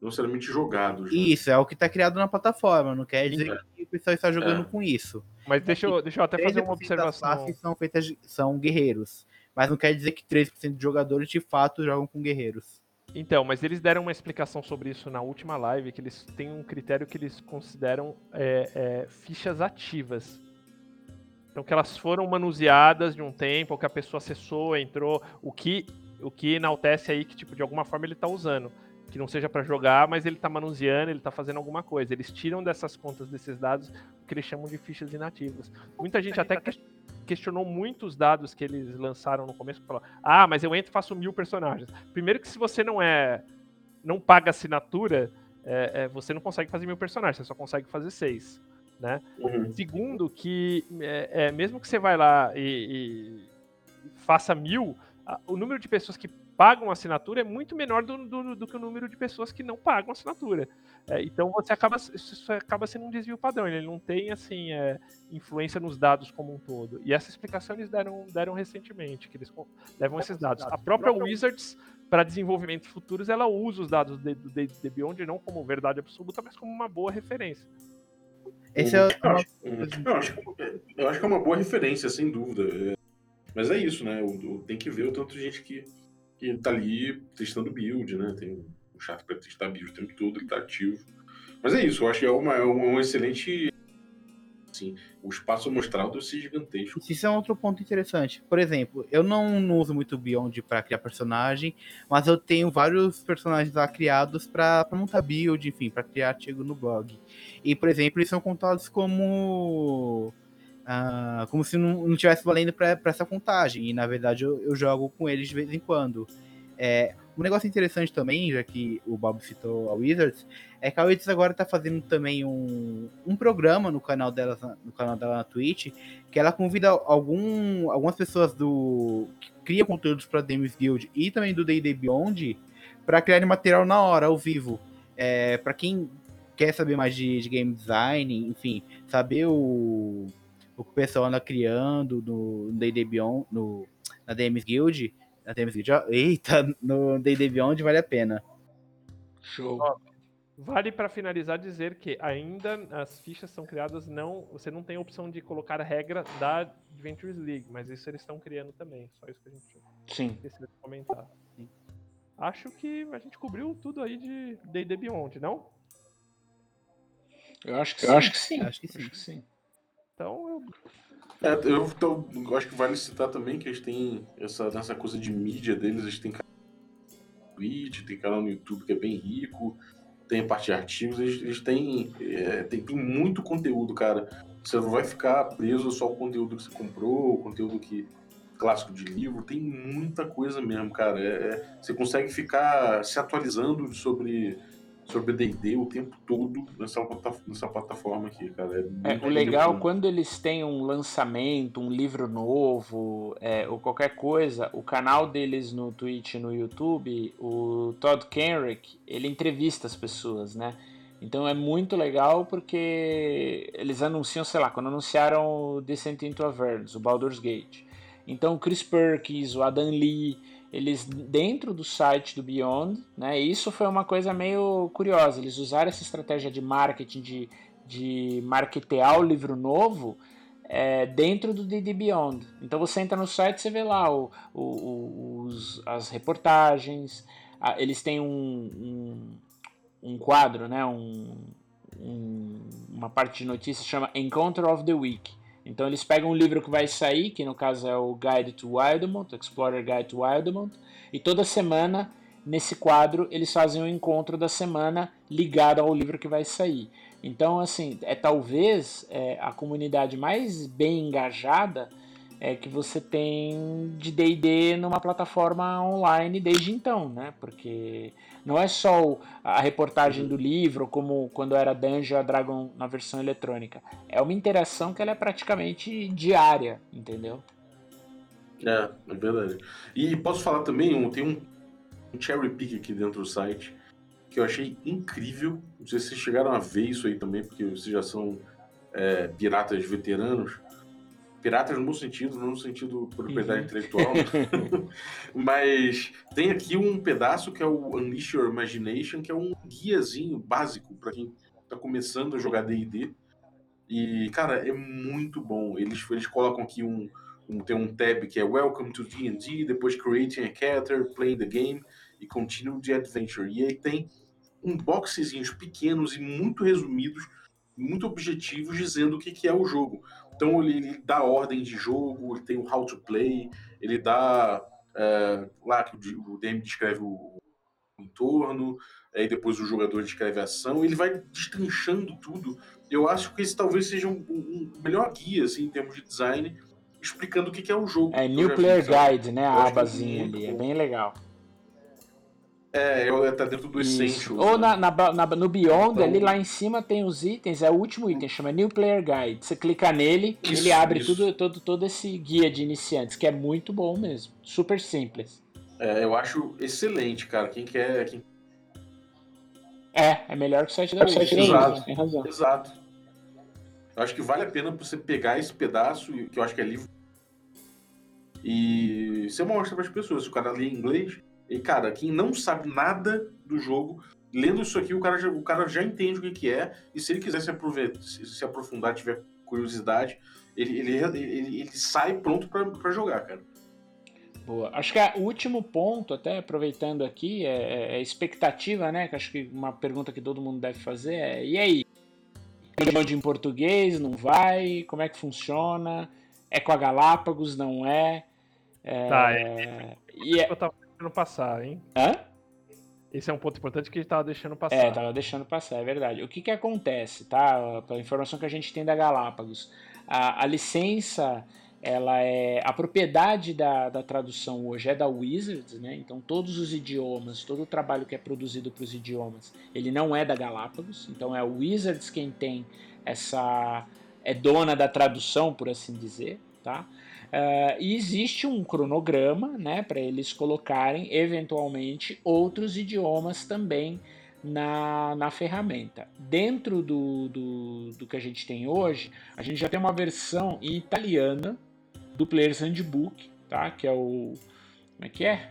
não necessariamente jogados. Né? Isso, é o que está criado na plataforma, não quer dizer é. que o pessoal está jogando é. com isso. Mas deixa eu, deixa eu até fazer uma observação. são feitas são guerreiros mas não quer dizer que 3% de jogadores de fato jogam com guerreiros. Então, mas eles deram uma explicação sobre isso na última live, que eles têm um critério que eles consideram é, é, fichas ativas. Então, que elas foram manuseadas de um tempo, ou que a pessoa acessou, entrou, o que, o que enaltece aí que, tipo, de alguma forma ele está usando. Que não seja para jogar, mas ele está manuseando, ele está fazendo alguma coisa. Eles tiram dessas contas, desses dados, o que eles chamam de fichas inativas. Muita gente até questionou muito os dados que eles lançaram no começo, falou, ah, mas eu entro e faço mil personagens. Primeiro que se você não é, não paga assinatura, é, é, você não consegue fazer mil personagens, você só consegue fazer seis, né? Uhum. Segundo que, é, é mesmo que você vai lá e, e faça mil, o número de pessoas que pagam assinatura é muito menor do, do, do que o número de pessoas que não pagam assinatura. É, então você acaba, isso acaba sendo um desvio padrão, ele não tem assim é, influência nos dados como um todo. E essa explicação eles deram, deram recentemente, que eles levam esses dados. A própria Wizards, para desenvolvimentos futuros, ela usa os dados do D&D Beyond não como verdade absoluta, mas como uma boa referência. Esse é eu, acho, eu, acho, eu acho que é uma boa referência, sem dúvida. É, mas é isso, né? Tem que ver o tanto de gente que que ele tá ali testando build, né? Tem um chato para testar build o tempo todo, ele tá ativo. Mas é isso, eu acho que é uma, é um excelente. Assim, o espaço amostral deve gigantesco. Isso é um outro ponto interessante. Por exemplo, eu não, não uso muito Beyond para criar personagem, mas eu tenho vários personagens lá criados para montar build, enfim, para criar artigo no blog. E, por exemplo, eles são contados como ah, como se não, não tivesse valendo para essa contagem. E na verdade eu, eu, jogo com eles de vez em quando. É, um negócio interessante também, já que o Bob citou a Wizards, é que a Wizards agora está fazendo também um, um programa no canal dela, no canal dela na Twitch, que ela convida algum, algumas pessoas do que criam conteúdos para Demis Guild e também do D&D Beyond para criar material na hora, ao vivo. É, para quem quer saber mais de, de game design, enfim, saber o o que o pessoal anda criando no D&D Beyond, no, na DMs Guild, na DMs Guild, eita, no D&D Beyond vale a pena. Show. Ó, Vale para finalizar dizer que ainda as fichas são criadas não, você não tem a opção de colocar a regra da Adventures League, mas isso eles estão criando também. Só isso que a gente Sim. precisa comentar. Acho que a gente cobriu tudo aí de D&D Beyond, não? Eu acho que sim. Eu acho que sim. Acho que sim. Acho que sim. Então eu É, eu, acho que vale citar também que eles têm essa, essa coisa de mídia deles, eles têm canal no Twitch, tem canal no YouTube que é bem rico, tem a parte de artigos, eles, eles têm, é, tem, tem muito conteúdo, cara. Você não vai ficar preso só ao conteúdo que você comprou, o conteúdo que clássico de livro, tem muita coisa mesmo, cara. É, é- você consegue ficar se atualizando sobre sobre D&D o tempo todo nessa, nessa plataforma aqui, cara. É, É, o legal, bom. quando eles têm um lançamento, um livro novo, é, ou qualquer coisa, o canal deles no Twitch e no YouTube, o Todd Kenrick, ele entrevista as pessoas, né? Então é muito legal porque eles anunciam, sei lá, quando anunciaram o Descent into Avernus, o Baldur's Gate. Então o Chris Perkins, o Adam Lee, eles dentro do site do Beyond, né? Isso foi uma coisa meio curiosa. Eles usaram essa estratégia de marketing de de marketear o livro novo é, dentro do D&D Beyond. Então você entra no site você vê lá o, o- os- as reportagens, a- eles têm um, um, um quadro, né, um, um- uma parte de notícias chama Encounter of the Week. Então eles pegam um livro que vai sair, que no caso é o Guide to Wildemount, Explorer Guide to Wildemount, e toda semana nesse quadro eles fazem um encontro da semana ligado ao livro que vai sair. Então, assim, é talvez é, a comunidade mais bem engajada é que você tem de D&D numa plataforma online desde então, né? Porque não é só a reportagem do livro, como quando era Dungeon Dragon na versão eletrônica. É uma interação que ela é praticamente diária, entendeu? É, é verdade. E posso falar também, tem um, um cherry pick aqui dentro do site que eu achei incrível. Não sei se vocês chegaram a ver isso aí também, porque vocês já são é, piratas veteranos. Piratas no bom sentido, não no sentido propriedade Uhum. intelectual. Mas tem aqui um pedaço que é o Unleash Your Imagination, que é um guiazinho básico para quem tá começando a jogar D&D. E, cara, é muito bom. Eles, eles colocam aqui um, um- tem um tab que é Welcome to D&D, depois Creating a Character, Playing the Game e Continue the Adventure. E aí tem unboxezinhos pequenos e muito resumidos, muito objetivos, dizendo o que, que é o jogo. Então ele, ele dá ordem de jogo, ele tem o How to Play, ele dá é, lá que o, DM descreve o, o entorno, aí depois o jogador descreve a ação, ele vai destrinchando tudo. Eu acho que esse talvez seja um, um- melhor guia assim, em termos de design, explicando o que, que é o jogo. É New Player sabe? Guide, né? Eu A é abazinha ali, é bem legal. É, ela tá dentro do Isso. Essentials. Ou né? na, na- na- no Beyond, Então- ali lá em cima tem os itens, é o último item, chama New Player Guide. Você clica nele, Isso, ele abre isso. tudo, todo, todo esse guia de iniciantes, que é muito bom mesmo. Super simples. É, eu acho excelente, cara. Quem quer. Quem... É, é melhor que o site da Wizards. Exato. Tem razão, tem razão. Exato. Eu acho que vale a pena você pegar esse pedaço, que eu acho que é livro, e você mostra para as pessoas. Se o cara lê em inglês, e cara, quem não sabe nada do jogo, lendo isso aqui, o cara já, o cara já entende o que, que é, e se ele quiser se, se- se aprofundar, tiver curiosidade, ele, ele, ele, ele sai pronto para jogar, cara. Boa. Acho que o último ponto, até aproveitando aqui, é, é- é expectativa, né? Que acho que uma pergunta que todo mundo deve fazer é: e aí? Beyond em português? Não vai? Como é que funciona? É com a Galápagos? Não é? É, Tá, é. E é... eu tava deixando passar, hein? Hã? Esse é um ponto importante que a gente tava deixando passar. É, tava deixando passar, é verdade. O que que acontece, tá? Pela informação que a gente tem da Galápagos, a, a licença, ela é a propriedade da, da tradução hoje é da Wizards, né? Então todos os idiomas, todo o trabalho que é produzido para os idiomas, ele não é da Galápagos. Então é a Wizards quem tem essa é dona da tradução, por assim dizer, tá? Ah, e existe um cronograma, né, para eles colocarem eventualmente outros idiomas também na, na ferramenta. Dentro do, do, do que a gente tem hoje, a gente já tem uma versão em italiana do Player's Handbook, tá? Que é o. Como é que é?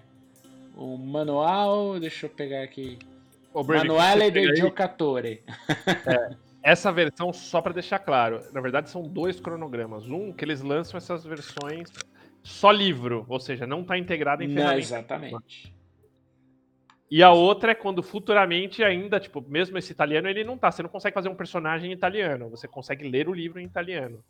O manual. Deixa eu pegar aqui. Ô, Brady, Manuale aí, Giocatore. Essa versão, só pra deixar claro, na verdade são dois cronogramas. Um que eles lançam essas versões só livro, ou seja, não tá integrado em Não, ferramenta. exatamente. E a outra é quando futuramente ainda, tipo, mesmo esse italiano, ele não tá. Você não consegue fazer um personagem italiano, você consegue ler o livro em italiano.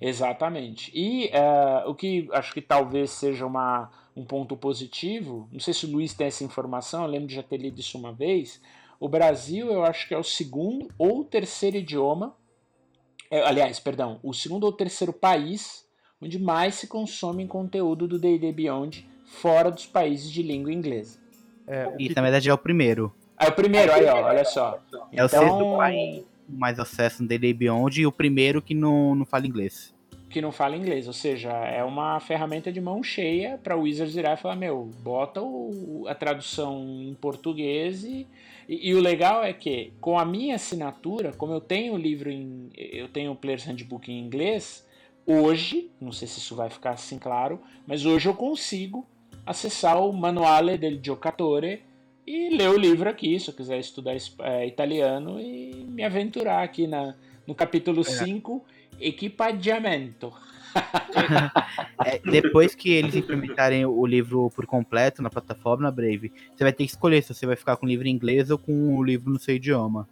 Exatamente. E eh, o que acho que talvez seja uma, um ponto positivo, não sei se o Luiz tem essa informação, eu lembro de já ter lido isso uma vez. O Brasil, eu acho que é o segundo ou terceiro idioma, é, aliás, perdão, o segundo ou terceiro país onde mais se consome conteúdo do D&D Beyond fora dos países de língua inglesa. É, o que- Isso, na verdade, é o primeiro. Aí o primeiro, aí ó, olha só. É o Então- sexto país com mais acesso no D&D Beyond e o primeiro que não, não fala inglês. que não fala inglês, ou seja, é uma ferramenta de mão cheia para o Wizards virar e falar, meu, bota o- a tradução em português e, e, e o legal é que com a minha assinatura, como eu tenho o livro em, eu tenho o Player's Handbook em inglês, hoje, não sei se isso vai ficar assim claro, mas hoje eu consigo acessar o Manuale del Giocatore e ler o livro aqui, se eu quiser estudar es- é, italiano e me aventurar aqui na, no capítulo 5, Equipaggiamento. É, depois que eles implementarem o livro por completo na plataforma, na Brave, você vai ter que escolher se você vai ficar com o livro em inglês ou com o livro no seu idioma.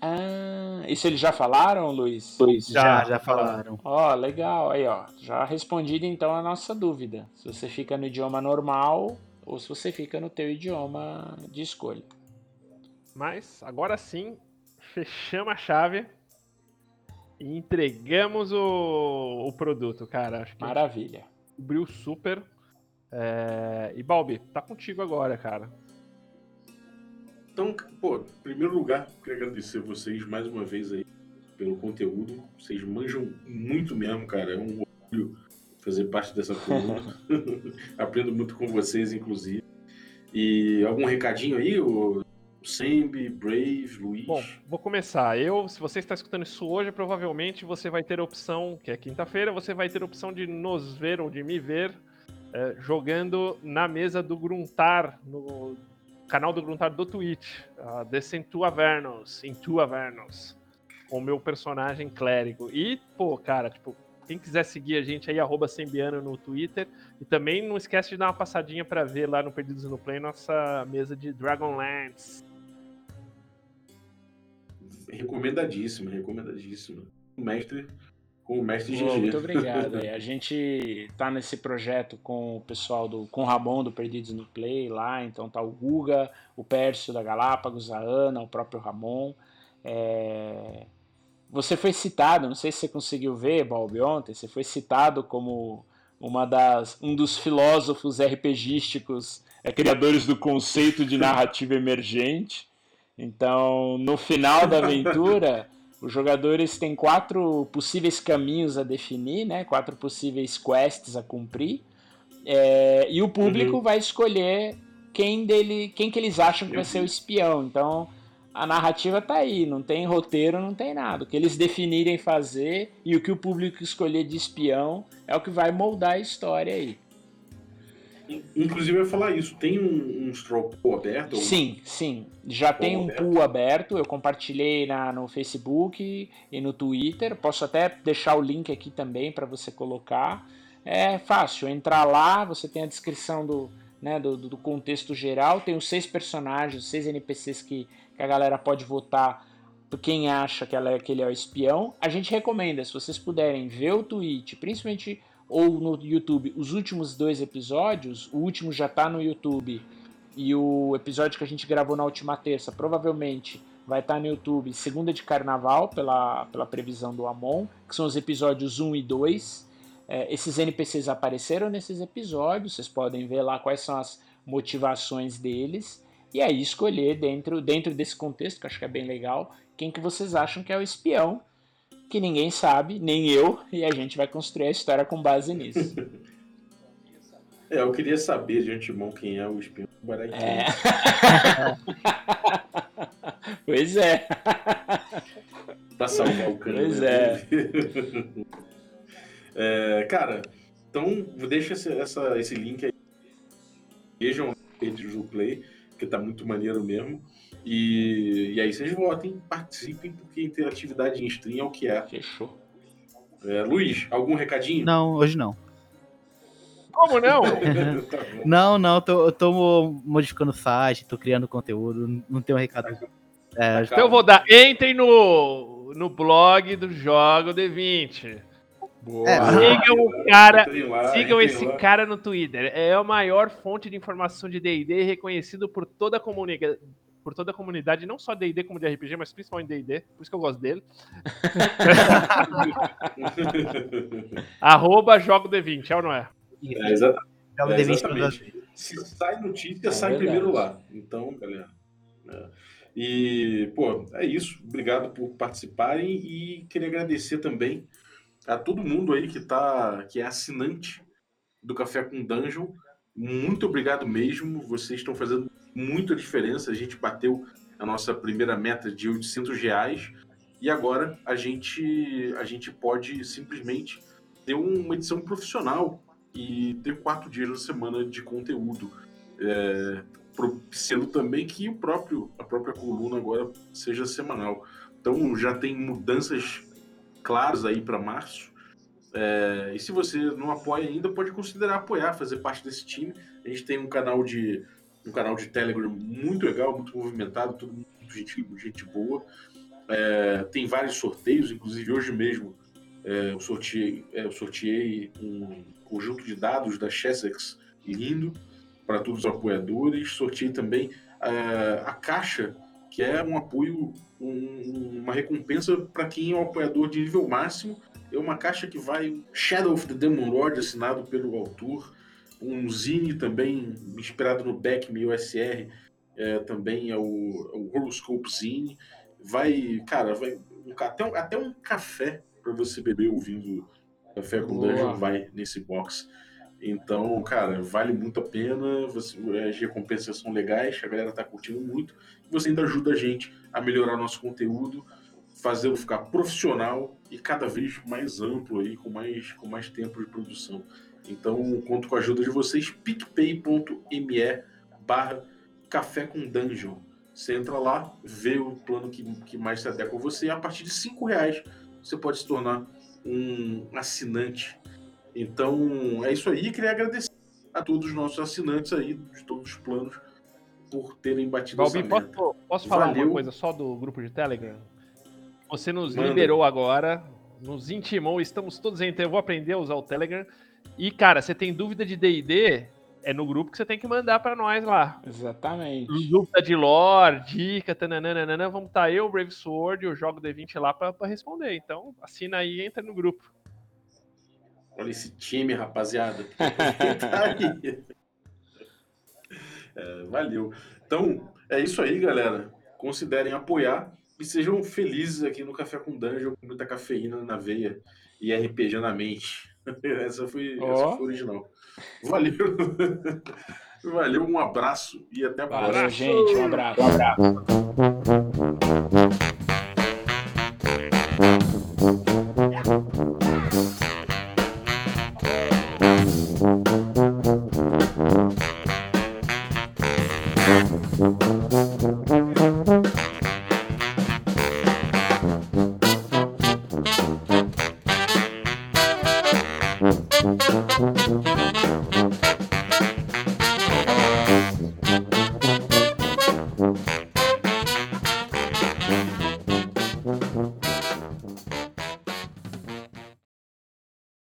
Ah, isso eles já falaram, Luiz? Já, Já, já falaram. Ó, legal, aí ó, já respondido então a nossa dúvida. Se você fica no idioma normal ou se você fica no teu idioma de escolha. Mas agora sim, fechamos a chave e entregamos o, o produto, cara. Acho que Maravilha. cobriu super. É, E Balbi, tá contigo agora, cara. Então, pô, em primeiro lugar, queria agradecer vocês mais uma vez aí pelo conteúdo. Vocês manjam muito mesmo, cara. É um orgulho fazer parte dessa coluna. Aprendo muito com vocês, inclusive. E algum recadinho aí, o Sembi, Brave, Luiz? Bom, vou começar. Eu, se você está escutando isso hoje, provavelmente você vai ter a opção, que é quinta-feira, você vai ter a opção de nos ver ou de me ver é, jogando na mesa do Gruntar, no canal do Gruntar do Twitch, a Descent to Avernus, com o meu personagem clérigo. E, pô, cara, tipo, quem quiser seguir a gente aí, arroba Sembiano no Twitter. E também não esquece de dar uma passadinha para ver lá no Perdidos no Play nossa mesa de Dragonlance. Recomendadíssima, recomendadíssima. O mestre, com o mestre GG. muito obrigado. aí. A gente tá nesse projeto com o pessoal do com o Ramon do Perdidos no Play lá, então tá o Guga, o Pércio da Galápagos, a Ana, o próprio Ramon. É, Você foi citado, não sei se você conseguiu ver, Balbi, ontem, você foi citado como uma das, um dos filósofos RPGísticos é, criadores do conceito de narrativa emergente. Então, no final da aventura, os jogadores têm quatro possíveis caminhos a definir, né? Quatro possíveis quests a cumprir. É, e o público Uhum. vai escolher quem dele, quem que eles acham que vai ser o espião. Então, a narrativa tá aí, não tem roteiro, não tem nada. O que eles definirem fazer e o que o público escolher de espião é o que vai moldar a história aí. Inclusive, eu ia falar isso. Tem um, um straw poll aberto? Sim, sim. Já tem um aberto? pool aberto. Eu compartilhei na, no Facebook e no Twitter. Posso até deixar o link aqui também para você colocar. É fácil. Entrar lá, você tem a descrição do, né, do, do contexto geral. Tem os seis personagens, seis NPCs que, que a galera pode votar quem acha que, ela é, que ele é o espião. A gente recomenda, se vocês puderem ver o tweet, principalmente ou no YouTube, os últimos dois episódios. O último já está no YouTube. E o episódio que a gente gravou na última terça provavelmente vai estar no YouTube segunda de carnaval, pela, pela previsão do Amon, que são os episódios 1 e 2. É, esses NPCs apareceram nesses episódios, vocês podem ver lá quais são as motivações deles. E aí escolher dentro, dentro desse contexto, que eu acho que é bem legal, quem que vocês acham que é o espião, que ninguém sabe, nem eu, e a gente vai construir a história com base nisso. É, eu queria saber de antemão quem é o espião do. É. pois é. Pra salvar o cano. Pois né? É, cara, então deixa esse, essa- esse link aí. Vejam o Play. porque tá muito maneiro mesmo. E, e aí vocês votem, participem, porque interatividade em stream é o que é. Fechou. é Luiz, algum recadinho? Não, hoje não. Como não? Tá. Não, não, tô, eu tô modificando o site, tô criando conteúdo, não tenho um recado. É, Então eu vou dar. Entrem no, no blog do Jogo D20. Boa. É, Sigam o cara. Lá, Sigam esse lá. cara no Twitter. É a maior fonte de informação de D&D reconhecido por toda a comunidade. Por toda a comunidade, não só D&D como de RPG, mas principalmente D&D, por isso que eu gosto dele. Arroba Jogo D20, é ou não é? É, exatamente. Joga É, D20 todas as exatamente. Se sai notícia, É sai verdade. primeiro lá. Então, galera. né? E, pô, é isso. Obrigado por participarem e queria agradecer também a todo mundo aí que tá, que é assinante do Café com Dungeon. Muito obrigado mesmo. Vocês estão fazendo muita diferença. A gente bateu a nossa primeira meta de 800 reais e agora a gente, a gente pode simplesmente ter uma edição profissional e ter quatro dias na semana de conteúdo. É, propiciando também que o próprio, a própria coluna agora seja semanal. Então já tem mudanças claras aí para março. É, e se você não apoia ainda, pode considerar apoiar, fazer parte desse time. A gente tem um canal de um canal de Telegram muito legal, muito movimentado, todo mundo gente, gente boa. É, tem vários sorteios, inclusive hoje mesmo é, eu, sorteei, é, eu sorteei um conjunto de dados da Chessex lindo para todos os apoiadores. Sorteei também é, a caixa, que é um apoio, um- uma recompensa para quem é o apoiador de nível máximo. É uma caixa que vai Shadow of the Demon Lord, assinado pelo autor. Um zine também inspirado no Beckman USR, é, também é o, o Horoscope Zine. Vai, cara, vai um até, um- até um café para você beber ouvindo Café com Boa. Dungeon vai nesse box. Então, cara, vale muito a pena. Você, as recompensas são legais, a galera tá curtindo muito. E você ainda ajuda a gente a melhorar nosso conteúdo, fazê-lo ficar profissional e cada vez mais amplo aí, com mais, com mais tempo de produção. Então, conto com a ajuda de vocês, picpay.me barra café com dungeon. Você entra lá, vê o plano que, que mais se adequa a você. E a partir de cinco reais, você pode se tornar um assinante. Então, é isso aí. Queria agradecer a todos os nossos assinantes aí, de todos os planos, por terem batido Balbi, essa posso, meta. posso falar Valeu. uma coisa só do grupo de Telegram? Você nos Manda. liberou agora, nos intimou, estamos todos então eu vou aprender a usar o Telegram. E, cara, você tem dúvida de D&D, é no grupo que você tem que mandar pra nós lá. Exatamente. Dúvida de lore, dica, tananana, vamos estar eu, o Brave Sword e o Jogo D20 lá pra responder. Então, assina aí e entra no grupo. Olha esse time, rapaziada. Tá aí. É, valeu. Então, é isso aí, galera. Considerem apoiar e sejam felizes aqui no Café com Dungeon, com muita cafeína na veia e RPG na mente. Essa foi, Ó. essa foi original. Valeu. Valeu, um abraço e até a Valeu, próxima. gente. Um abraço. Um abraço.